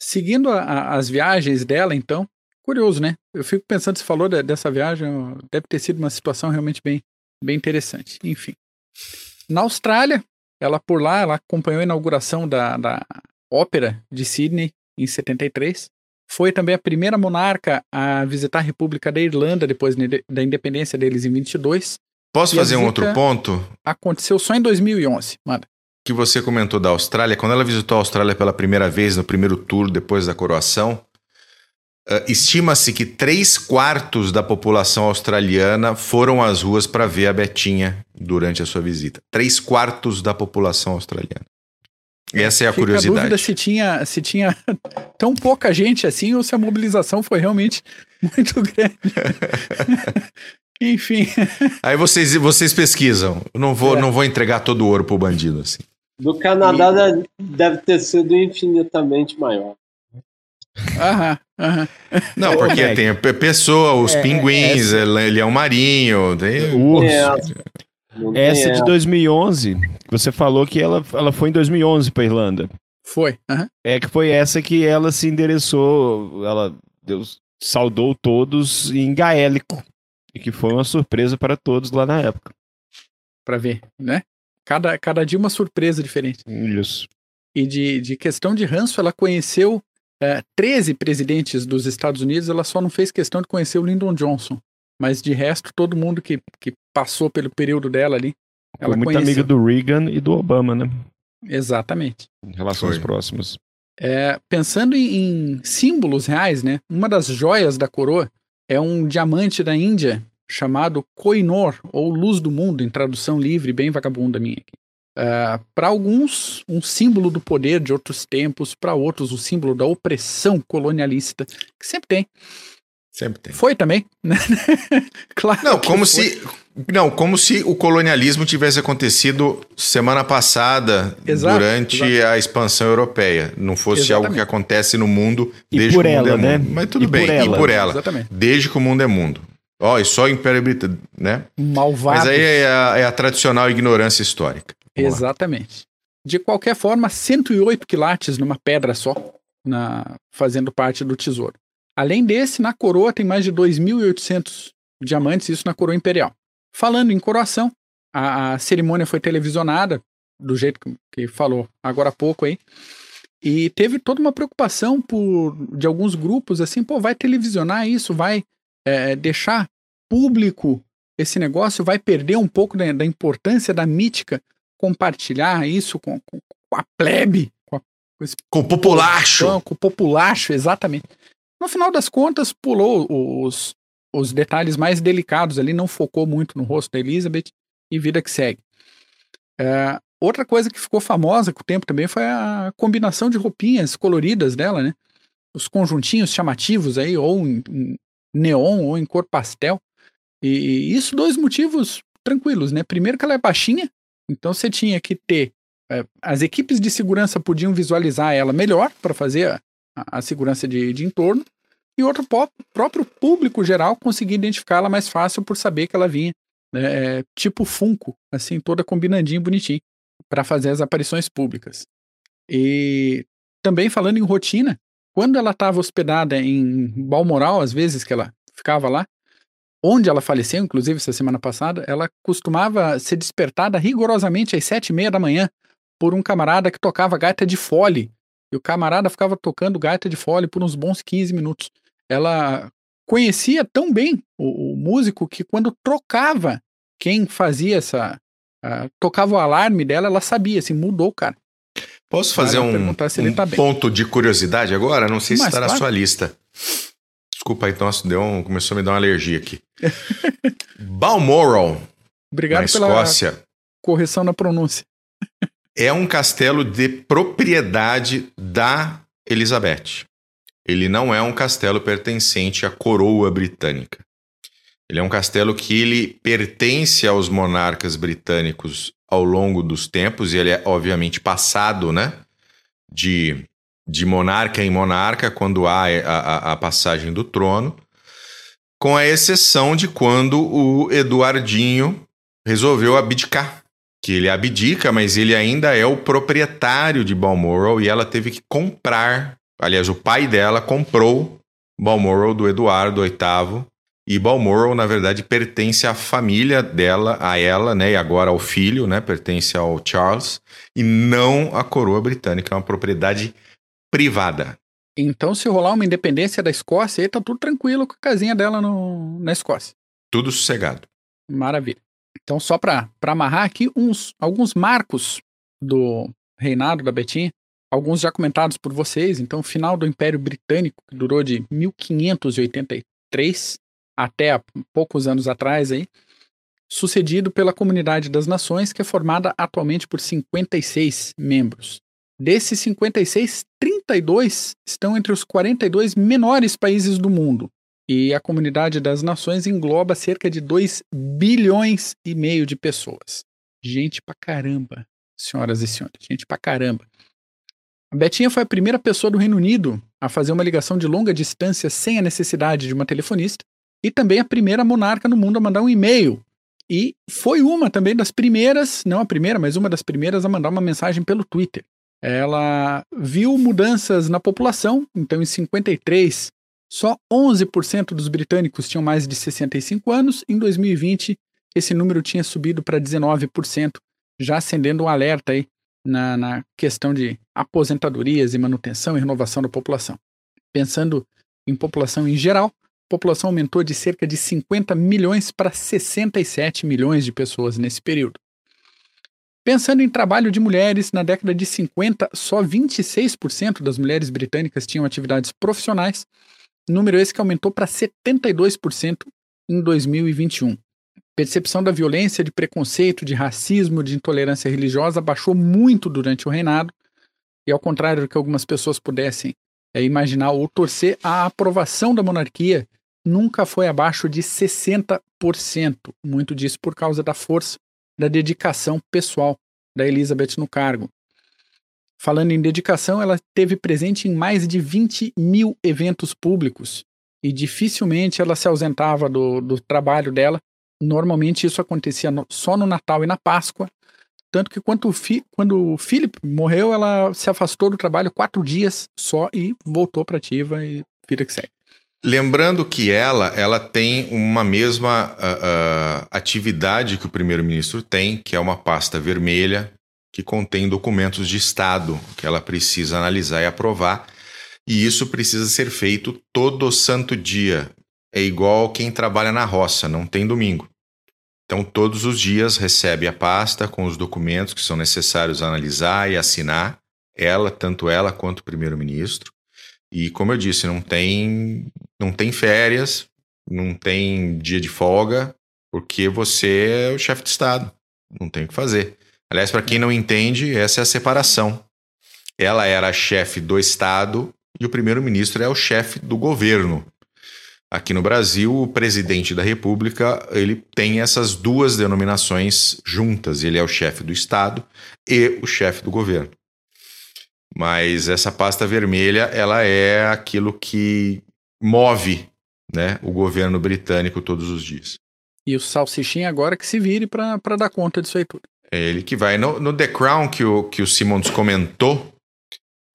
[SPEAKER 2] Seguindo a, a, as viagens dela, então, curioso, né? Eu fico pensando, você falou de, dessa viagem, deve ter sido uma situação realmente bem, bem interessante. Enfim. Na Austrália, ela por lá, ela acompanhou a inauguração da, da Ópera de Sydney em 73. Foi também a primeira monarca a visitar a República da Irlanda depois da independência deles em 22.
[SPEAKER 1] Posso fazer um outro ponto?
[SPEAKER 2] Aconteceu só em 2011, manda
[SPEAKER 1] que você comentou da Austrália, quando ela visitou a Austrália pela primeira vez, no primeiro tour depois da coroação, uh, estima-se que três quartos da população australiana foram às ruas para ver a Betinha durante a sua visita. Três quartos da população australiana. Essa é a Fica curiosidade. A dúvida
[SPEAKER 2] se tinha, se tinha <laughs> tão pouca gente assim ou se a mobilização foi realmente <laughs> muito grande. <laughs> Enfim.
[SPEAKER 1] Aí vocês, vocês pesquisam. não vou, é. não vou entregar todo o ouro pro bandido, assim.
[SPEAKER 4] Do Canadá e... deve ter sido infinitamente maior.
[SPEAKER 2] Aham, aham.
[SPEAKER 1] Não, porque é. tem pessoa, os é, é pinguins, é, leão marinho, tem urso.
[SPEAKER 3] Essa de 2011, você falou que ela, ela foi em 2011 para Irlanda.
[SPEAKER 2] Foi. Uhum.
[SPEAKER 3] É que foi essa que ela se endereçou, ela Deus saudou todos em gaélico. E que foi uma surpresa para todos lá na época.
[SPEAKER 2] Para ver, né? Cada, cada dia uma surpresa diferente.
[SPEAKER 3] Isso.
[SPEAKER 2] E de, de questão de ranço, ela conheceu é, 13 presidentes dos Estados Unidos, ela só não fez questão de conhecer o Lyndon Johnson. Mas de resto, todo mundo que, que passou pelo período dela ali. Ela
[SPEAKER 3] Foi muito conheceu. amiga do Reagan e do Obama, né?
[SPEAKER 2] Exatamente.
[SPEAKER 3] Em relações Foi. próximas.
[SPEAKER 2] É, pensando em, em, símbolos reais, né? Uma das joias da coroa é um diamante da Índia chamado Koinor, ou Luz do Mundo, em tradução livre, bem vagabunda minha aqui. Uh, para alguns, um símbolo do poder de outros tempos, para outros, o um símbolo da opressão colonialista, que sempre tem.
[SPEAKER 1] Sempre tem.
[SPEAKER 2] Foi também, né? <laughs>
[SPEAKER 1] claro. Não, como foi. se não, como se o colonialismo tivesse acontecido semana passada exato, durante exato. a expansão europeia, não fosse Exatamente. algo que acontece no mundo desde que o mundo ela, é
[SPEAKER 3] né?
[SPEAKER 1] mundo. Mas tudo e bem, por ela. e por ela.
[SPEAKER 2] Exatamente.
[SPEAKER 1] Desde que o mundo é mundo. Ó, oh, e só o Império Britânico, né?
[SPEAKER 2] Malvado.
[SPEAKER 1] Mas aí é a, é a tradicional ignorância histórica.
[SPEAKER 2] Vamos Exatamente. Lá. De qualquer forma, 108 quilates numa pedra só, na, fazendo parte do tesouro. Além desse, na coroa tem mais de 2.800 diamantes, isso na coroa imperial. Falando em coroação, a, a cerimônia foi televisionada, do jeito que, que, falou agora há pouco aí, e teve toda uma preocupação por, de alguns grupos, assim, pô, vai televisionar isso, vai é, deixar público esse negócio, vai perder um pouco da, da importância da mítica, compartilhar isso com, com, com a plebe,
[SPEAKER 1] com, a, com, esse, com o populacho.
[SPEAKER 2] Com o populacho, exatamente. No final das contas, pulou os, os detalhes mais delicados ali, não focou muito no rosto da Elizabeth e vida que segue. É, outra coisa que ficou famosa com o tempo também foi a combinação de roupinhas coloridas dela, né? Os conjuntinhos chamativos aí, ou em neon, ou em cor pastel. E, isso dois motivos tranquilos, né? Primeiro que ela é baixinha, então você tinha que ter. É, as equipes de segurança podiam visualizar ela melhor para fazer a, a segurança de, de entorno, e outro próprio público geral conseguir identificá-la mais fácil por saber que ela vinha, né, é, tipo Funko, assim, toda combinandinho, bonitinho, para fazer as aparições públicas. E também falando em rotina, quando ela estava hospedada em Balmoral, às vezes que ela ficava lá, onde ela faleceu, inclusive essa semana passada, ela costumava ser despertada rigorosamente às sete e meia da manhã por um camarada que tocava gaita de fole e o camarada ficava tocando gaita de fole por uns bons 15 minutos. Ela conhecia tão bem o, o músico que quando trocava quem fazia essa. Uh, tocava o alarme dela, ela sabia, assim, mudou, cara.
[SPEAKER 1] Posso fazer um, um tá ponto de curiosidade agora? Não sei se está claro. na sua lista. Desculpa aí, nossa, deu um, começou a me dar uma alergia aqui. <laughs> Balmoral,
[SPEAKER 2] Obrigado
[SPEAKER 1] na Escócia.
[SPEAKER 2] pela correção na pronúncia <laughs>
[SPEAKER 1] é um castelo de propriedade da Elizabeth. Ele não é um castelo pertencente à coroa britânica. Ele é um castelo que ele pertence aos monarcas britânicos ao longo dos tempos, e ele é obviamente passado, né? De, de monarca em monarca, quando há a, a, a passagem do trono, com a exceção de quando o Eduardinho resolveu abdicar que ele abdica, mas ele ainda é o proprietário de Balmoral e ela teve que comprar. Aliás, o pai dela comprou Balmoral do Eduardo VIII. E Balmoral, na verdade, pertence à família dela, a ela, né? E agora ao filho, né? Pertence ao Charles. E não à coroa britânica. É uma propriedade privada.
[SPEAKER 2] Então, se rolar uma independência da Escócia, aí tá tudo tranquilo com a casinha dela no, na Escócia.
[SPEAKER 1] Tudo sossegado.
[SPEAKER 2] Maravilha. Então, só para amarrar aqui uns, alguns marcos do reinado da Betinha, alguns já comentados por vocês. Então, o final do Império Britânico, que durou de 1583 até há poucos anos atrás aí, sucedido pela Comunidade das Nações, que é formada atualmente por 56 membros. Desses 56, 32 estão entre os 42 menores países do mundo. E a comunidade das nações engloba cerca de 2 bilhões e meio de pessoas. Gente pra caramba, senhoras e senhores, gente pra caramba. A Betinha foi a primeira pessoa do Reino Unido a fazer uma ligação de longa distância sem a necessidade de uma telefonista e também a primeira monarca no mundo a mandar um e-mail. E foi uma também das primeiras, não a primeira, mas uma das primeiras a mandar uma mensagem pelo Twitter. Ela viu mudanças na população, então em 53 só 11% dos britânicos tinham mais de 65 anos, em 2020 esse número tinha subido para 19%, já acendendo um alerta aí na, na questão de aposentadorias e manutenção e renovação da população. Pensando em população em geral, população aumentou de cerca de 50 milhões para 67 milhões de pessoas nesse período. Pensando em trabalho de mulheres, na década de 50, só 26% das mulheres britânicas tinham atividades profissionais, número esse que aumentou para 72% em 2021. Percepção da violência, de preconceito, de racismo, de intolerância religiosa baixou muito durante o reinado, e ao contrário do que algumas pessoas pudessem é, imaginar ou torcer, a aprovação da monarquia nunca foi abaixo de 60%, muito disso por causa da força da dedicação pessoal da Elizabeth no cargo. Falando em dedicação, ela teve presente em mais de 20 mil eventos públicos e dificilmente ela se ausentava do, do trabalho dela. Normalmente isso acontecia no, só no Natal e na Páscoa. Tanto que quando o, Fi, quando o Philip morreu, ela se afastou do trabalho quatro dias só e voltou para ativa e vira que segue.
[SPEAKER 1] Lembrando que ela, ela tem uma mesma uh, uh, atividade que o primeiro-ministro tem, que é uma pasta vermelha que contém documentos de Estado que ela precisa analisar e aprovar. E isso precisa ser feito todo santo dia. É igual quem trabalha na roça, não tem domingo. Então, todos os dias recebe a pasta com os documentos que são necessários analisar e assinar, ela, tanto ela quanto o primeiro-ministro. E como eu disse, não tem, não tem férias, não tem dia de folga, porque você é o chefe de Estado. Não tem o que fazer. Aliás, para quem não entende, essa é a separação. Ela era a chefe do Estado e o primeiro-ministro é o chefe do governo. Aqui no Brasil, o presidente da República ele tem essas duas denominações juntas. Ele é o chefe do Estado e o chefe do governo. Mas essa pasta vermelha, ela é aquilo que move né, o governo britânico todos os dias.
[SPEAKER 2] E o salsichinha agora que se vire para dar conta disso aí tudo.
[SPEAKER 1] É ele que vai. No, no The Crown que o, que o Simons comentou,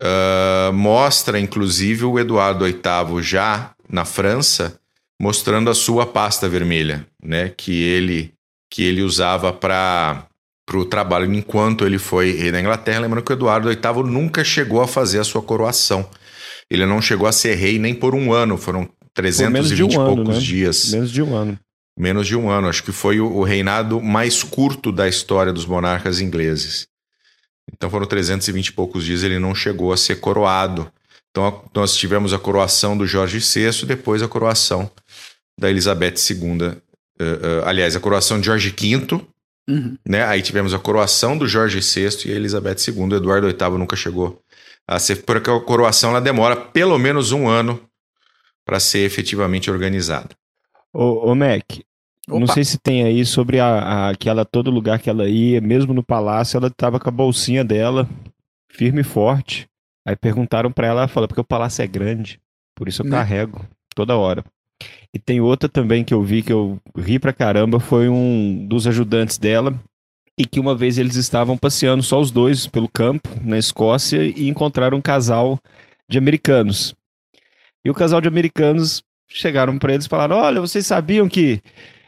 [SPEAKER 1] uh, mostra inclusive o Eduardo VIII já na França, mostrando a sua pasta vermelha, né, que ele que ele usava para para o trabalho enquanto ele foi rei da Inglaterra. Lembrando que o Eduardo VIII nunca chegou a fazer a sua coroação. Ele não chegou a ser rei nem por um ano, foram 320 e um poucos ano, né? dias.
[SPEAKER 3] Menos de um ano.
[SPEAKER 1] Menos de um ano. Acho que foi o, o reinado mais curto da história dos monarcas ingleses. Então foram 320 e poucos dias, ele não chegou a ser coroado. Então nós tivemos a coroação do Jorge VI, depois a coroação da Elizabeth II. Uh, uh, aliás, a coroação de Jorge V, Uhum. Né? Aí tivemos a coroação do Jorge VI e a Elizabeth II. O Eduardo VIII nunca chegou a ser. Porque a coroação ela demora pelo menos um ano para ser efetivamente organizada.
[SPEAKER 3] Ô, ô Mac, Opa. não sei se tem aí sobre a, a, aquela todo lugar que ela ia, mesmo no palácio, ela estava com a bolsinha dela firme e forte. Aí perguntaram para ela, ela falou porque o palácio é grande, por isso eu né? carrego toda hora. E tem outra também que eu vi que eu ri pra caramba, foi um dos ajudantes dela, e que uma vez eles estavam passeando só os dois pelo campo, na Escócia, e encontraram um casal de americanos. E o casal de americanos chegaram para eles e falaram: Olha, vocês sabiam que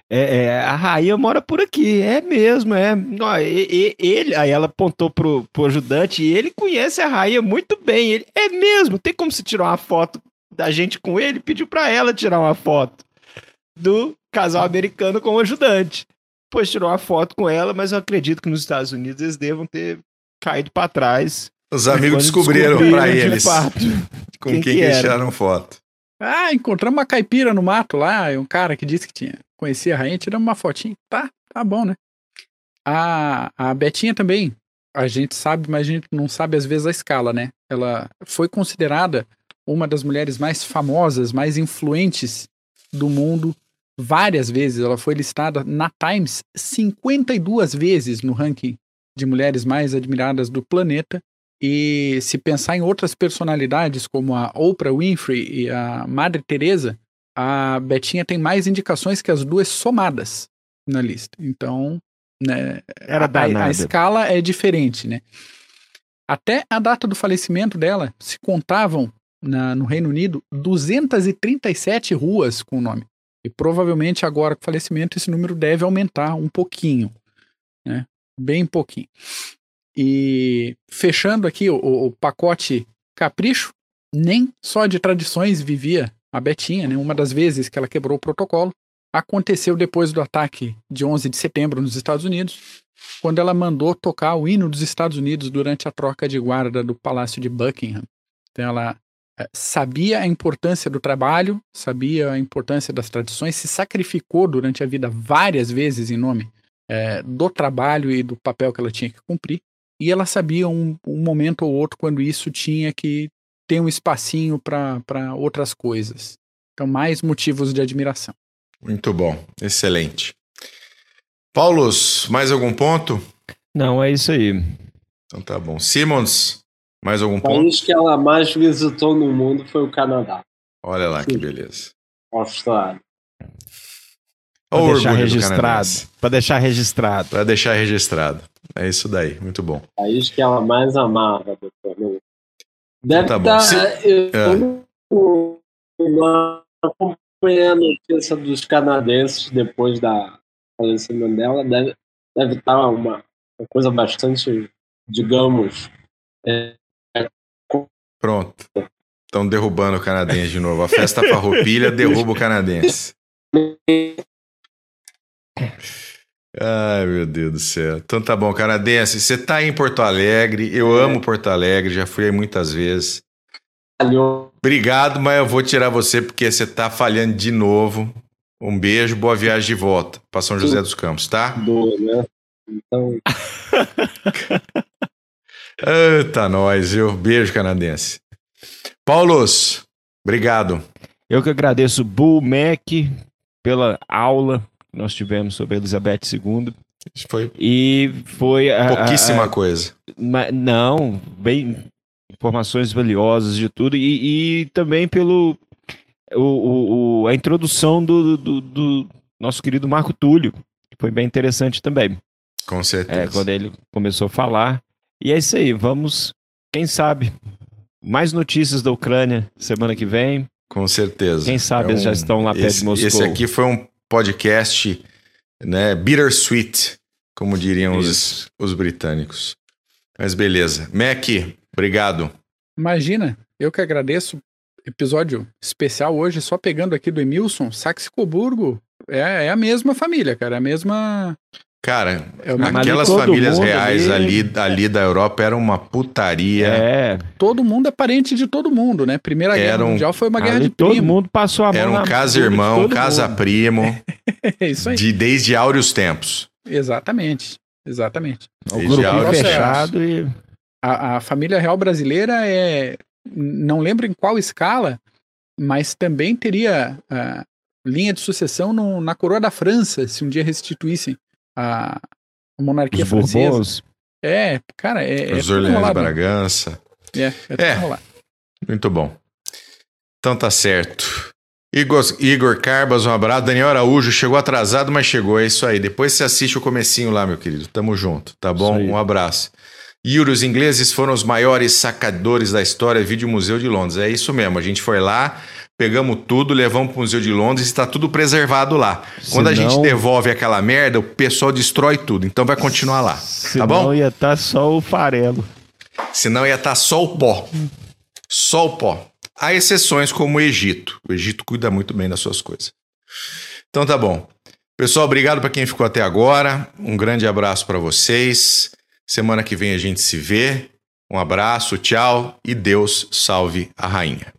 [SPEAKER 3] é, é, a rainha mora por aqui? É mesmo, é. ele, aí ela apontou pro, pro ajudante e ele conhece a rainha muito bem. Ele, é mesmo, tem como se tirar uma foto da gente com ele, pediu para ela tirar uma foto do casal americano com o ajudante. Pois tirou uma foto com ela, mas eu acredito que nos Estados Unidos eles devam ter caído para trás.
[SPEAKER 1] Os amigos descobriram, descobriram para eles <laughs> com quem, quem que eles tiraram foto.
[SPEAKER 2] Ah, encontramos uma caipira no mato lá, um cara que disse que tinha conhecia a rainha, tiramos uma fotinha. Tá, tá bom, né? A, a Betinha também, a gente sabe, mas a gente não sabe às vezes a escala, né? Ela foi considerada uma das mulheres mais famosas, mais influentes do mundo várias vezes. Ela foi listada na Times 52 vezes no ranking de mulheres mais admiradas do planeta. E se pensar em outras personalidades como a Oprah Winfrey e a Madre Teresa, a Betinha tem mais indicações que as duas somadas na lista. Então, né,
[SPEAKER 3] Era
[SPEAKER 2] a, a, escala é diferente, né? Até a data do falecimento dela, se contavam na, no Reino Unido 237 ruas com o nome. E provavelmente agora com o falecimento esse número deve aumentar um pouquinho, né? Bem pouquinho. E fechando aqui o, o pacote capricho, nem só de tradições vivia a Betinha, né? Uma das vezes que ela quebrou o protocolo aconteceu depois do ataque de 11 de setembro nos Estados Unidos, quando ela mandou tocar o hino dos Estados Unidos durante a troca de guarda do Palácio de Buckingham. Então ela sabia a importância do trabalho, sabia a importância das tradições, se sacrificou durante a vida várias vezes em nome é, do trabalho e do papel que ela tinha que cumprir, e ela sabia um, um momento ou outro quando isso tinha que ter um espacinho para outras coisas. Então, mais motivos de admiração.
[SPEAKER 1] Muito bom, excelente. Paulos, mais algum ponto?
[SPEAKER 3] Não, é isso aí.
[SPEAKER 1] Então tá bom. Simons, mais algum
[SPEAKER 4] ponto? O país que ela mais visitou no mundo foi o Canadá.
[SPEAKER 1] Olha lá Sim. que beleza.
[SPEAKER 4] Austrália.
[SPEAKER 3] Para deixar registrado. Para deixar registrado.
[SPEAKER 1] Para deixar registrado. É isso daí, muito bom.
[SPEAKER 4] O país que ela mais amava, doutor. Deve
[SPEAKER 1] então tá bom. Tá, Se...
[SPEAKER 4] Eu, é. eu não acompanhei a notícia dos canadenses depois da falecimento dela. Deve, deve estar tá uma, uma coisa bastante, digamos, é,
[SPEAKER 1] Pronto. Estão derrubando o canadense de novo. A festa farroupilha <laughs> derruba o canadense. Ai, meu Deus do céu. Então tá bom, canadense. Você tá aí em Porto Alegre. Eu é. amo Porto Alegre, já fui aí muitas vezes.
[SPEAKER 4] Valeu.
[SPEAKER 1] Obrigado, mas eu vou tirar você porque você tá falhando de novo. Um beijo, boa viagem de volta para São José dos Campos, tá?
[SPEAKER 4] Boa, né? Então. <laughs>
[SPEAKER 1] Eita, nós, viu? Beijo, canadense. Paulos, obrigado.
[SPEAKER 3] Eu que agradeço Bull Mac pela aula que nós tivemos sobre Elizabeth II.
[SPEAKER 1] Foi.
[SPEAKER 3] E foi.
[SPEAKER 1] Pouquíssima a, a, coisa.
[SPEAKER 3] Não, bem. Informações valiosas de tudo. E, e também pelo. O, o, a introdução do, do, do nosso querido Marco Túlio, que foi bem interessante também.
[SPEAKER 1] Com certeza.
[SPEAKER 3] É, quando ele começou a falar. E é isso aí, vamos, quem sabe, mais notícias da Ucrânia semana que vem.
[SPEAKER 1] Com certeza.
[SPEAKER 3] Quem sabe é um, eles já estão lá perto
[SPEAKER 1] esse,
[SPEAKER 3] de Moscou.
[SPEAKER 1] Esse aqui foi um podcast, né, bittersweet, como diriam os, os britânicos. Mas beleza. Mac, obrigado.
[SPEAKER 2] Imagina, eu que agradeço. Episódio especial hoje, só pegando aqui do Emilson, Saxe-Coburgo é, é a mesma família, cara, é a mesma
[SPEAKER 1] Cara, é aquelas famílias reais ali, ali da Europa eram uma putaria.
[SPEAKER 2] É. Todo mundo é parente de todo mundo, né? Primeira Guerra um, Mundial foi uma guerra de
[SPEAKER 3] todo primo. mundo passou a mão
[SPEAKER 1] Era um casa-irmão, casa-primo. <laughs> é isso aí. De, desde áureos tempos.
[SPEAKER 2] Exatamente. Exatamente.
[SPEAKER 3] O grupo fechado e...
[SPEAKER 2] A, a família real brasileira é... Não lembro em qual escala, mas também teria... Uh, linha de sucessão no, na coroa da França, se um dia restituíssem a, monarquia Os francesa. Bourbons. É, cara, é.
[SPEAKER 1] Os é Orleans de Bragança.
[SPEAKER 2] É, é, é
[SPEAKER 1] muito bom. Então tá certo. Igor, Igor Carbas, um abraço. Daniel Araújo chegou atrasado, mas chegou. É isso aí. Depois você assiste o comecinho lá, meu querido. Tamo junto, tá bom? Um abraço. E os ingleses foram os maiores sacadores da história, vídeo Museu de Londres. É isso mesmo. A gente foi lá, pegamos tudo, levamos para o Museu de Londres e está tudo preservado lá. Quando a gente devolve aquela merda, o pessoal destrói tudo. Então vai continuar lá. tá bom?
[SPEAKER 3] ia estar tá só o farelo.
[SPEAKER 1] Senão ia estar tá só o pó. Só o pó. Há exceções como o Egito. O Egito cuida muito bem das suas coisas. Então tá bom. Pessoal, obrigado para quem ficou até agora. Um grande abraço para vocês. Semana que vem a gente se vê. Um abraço, tchau e Deus salve a rainha.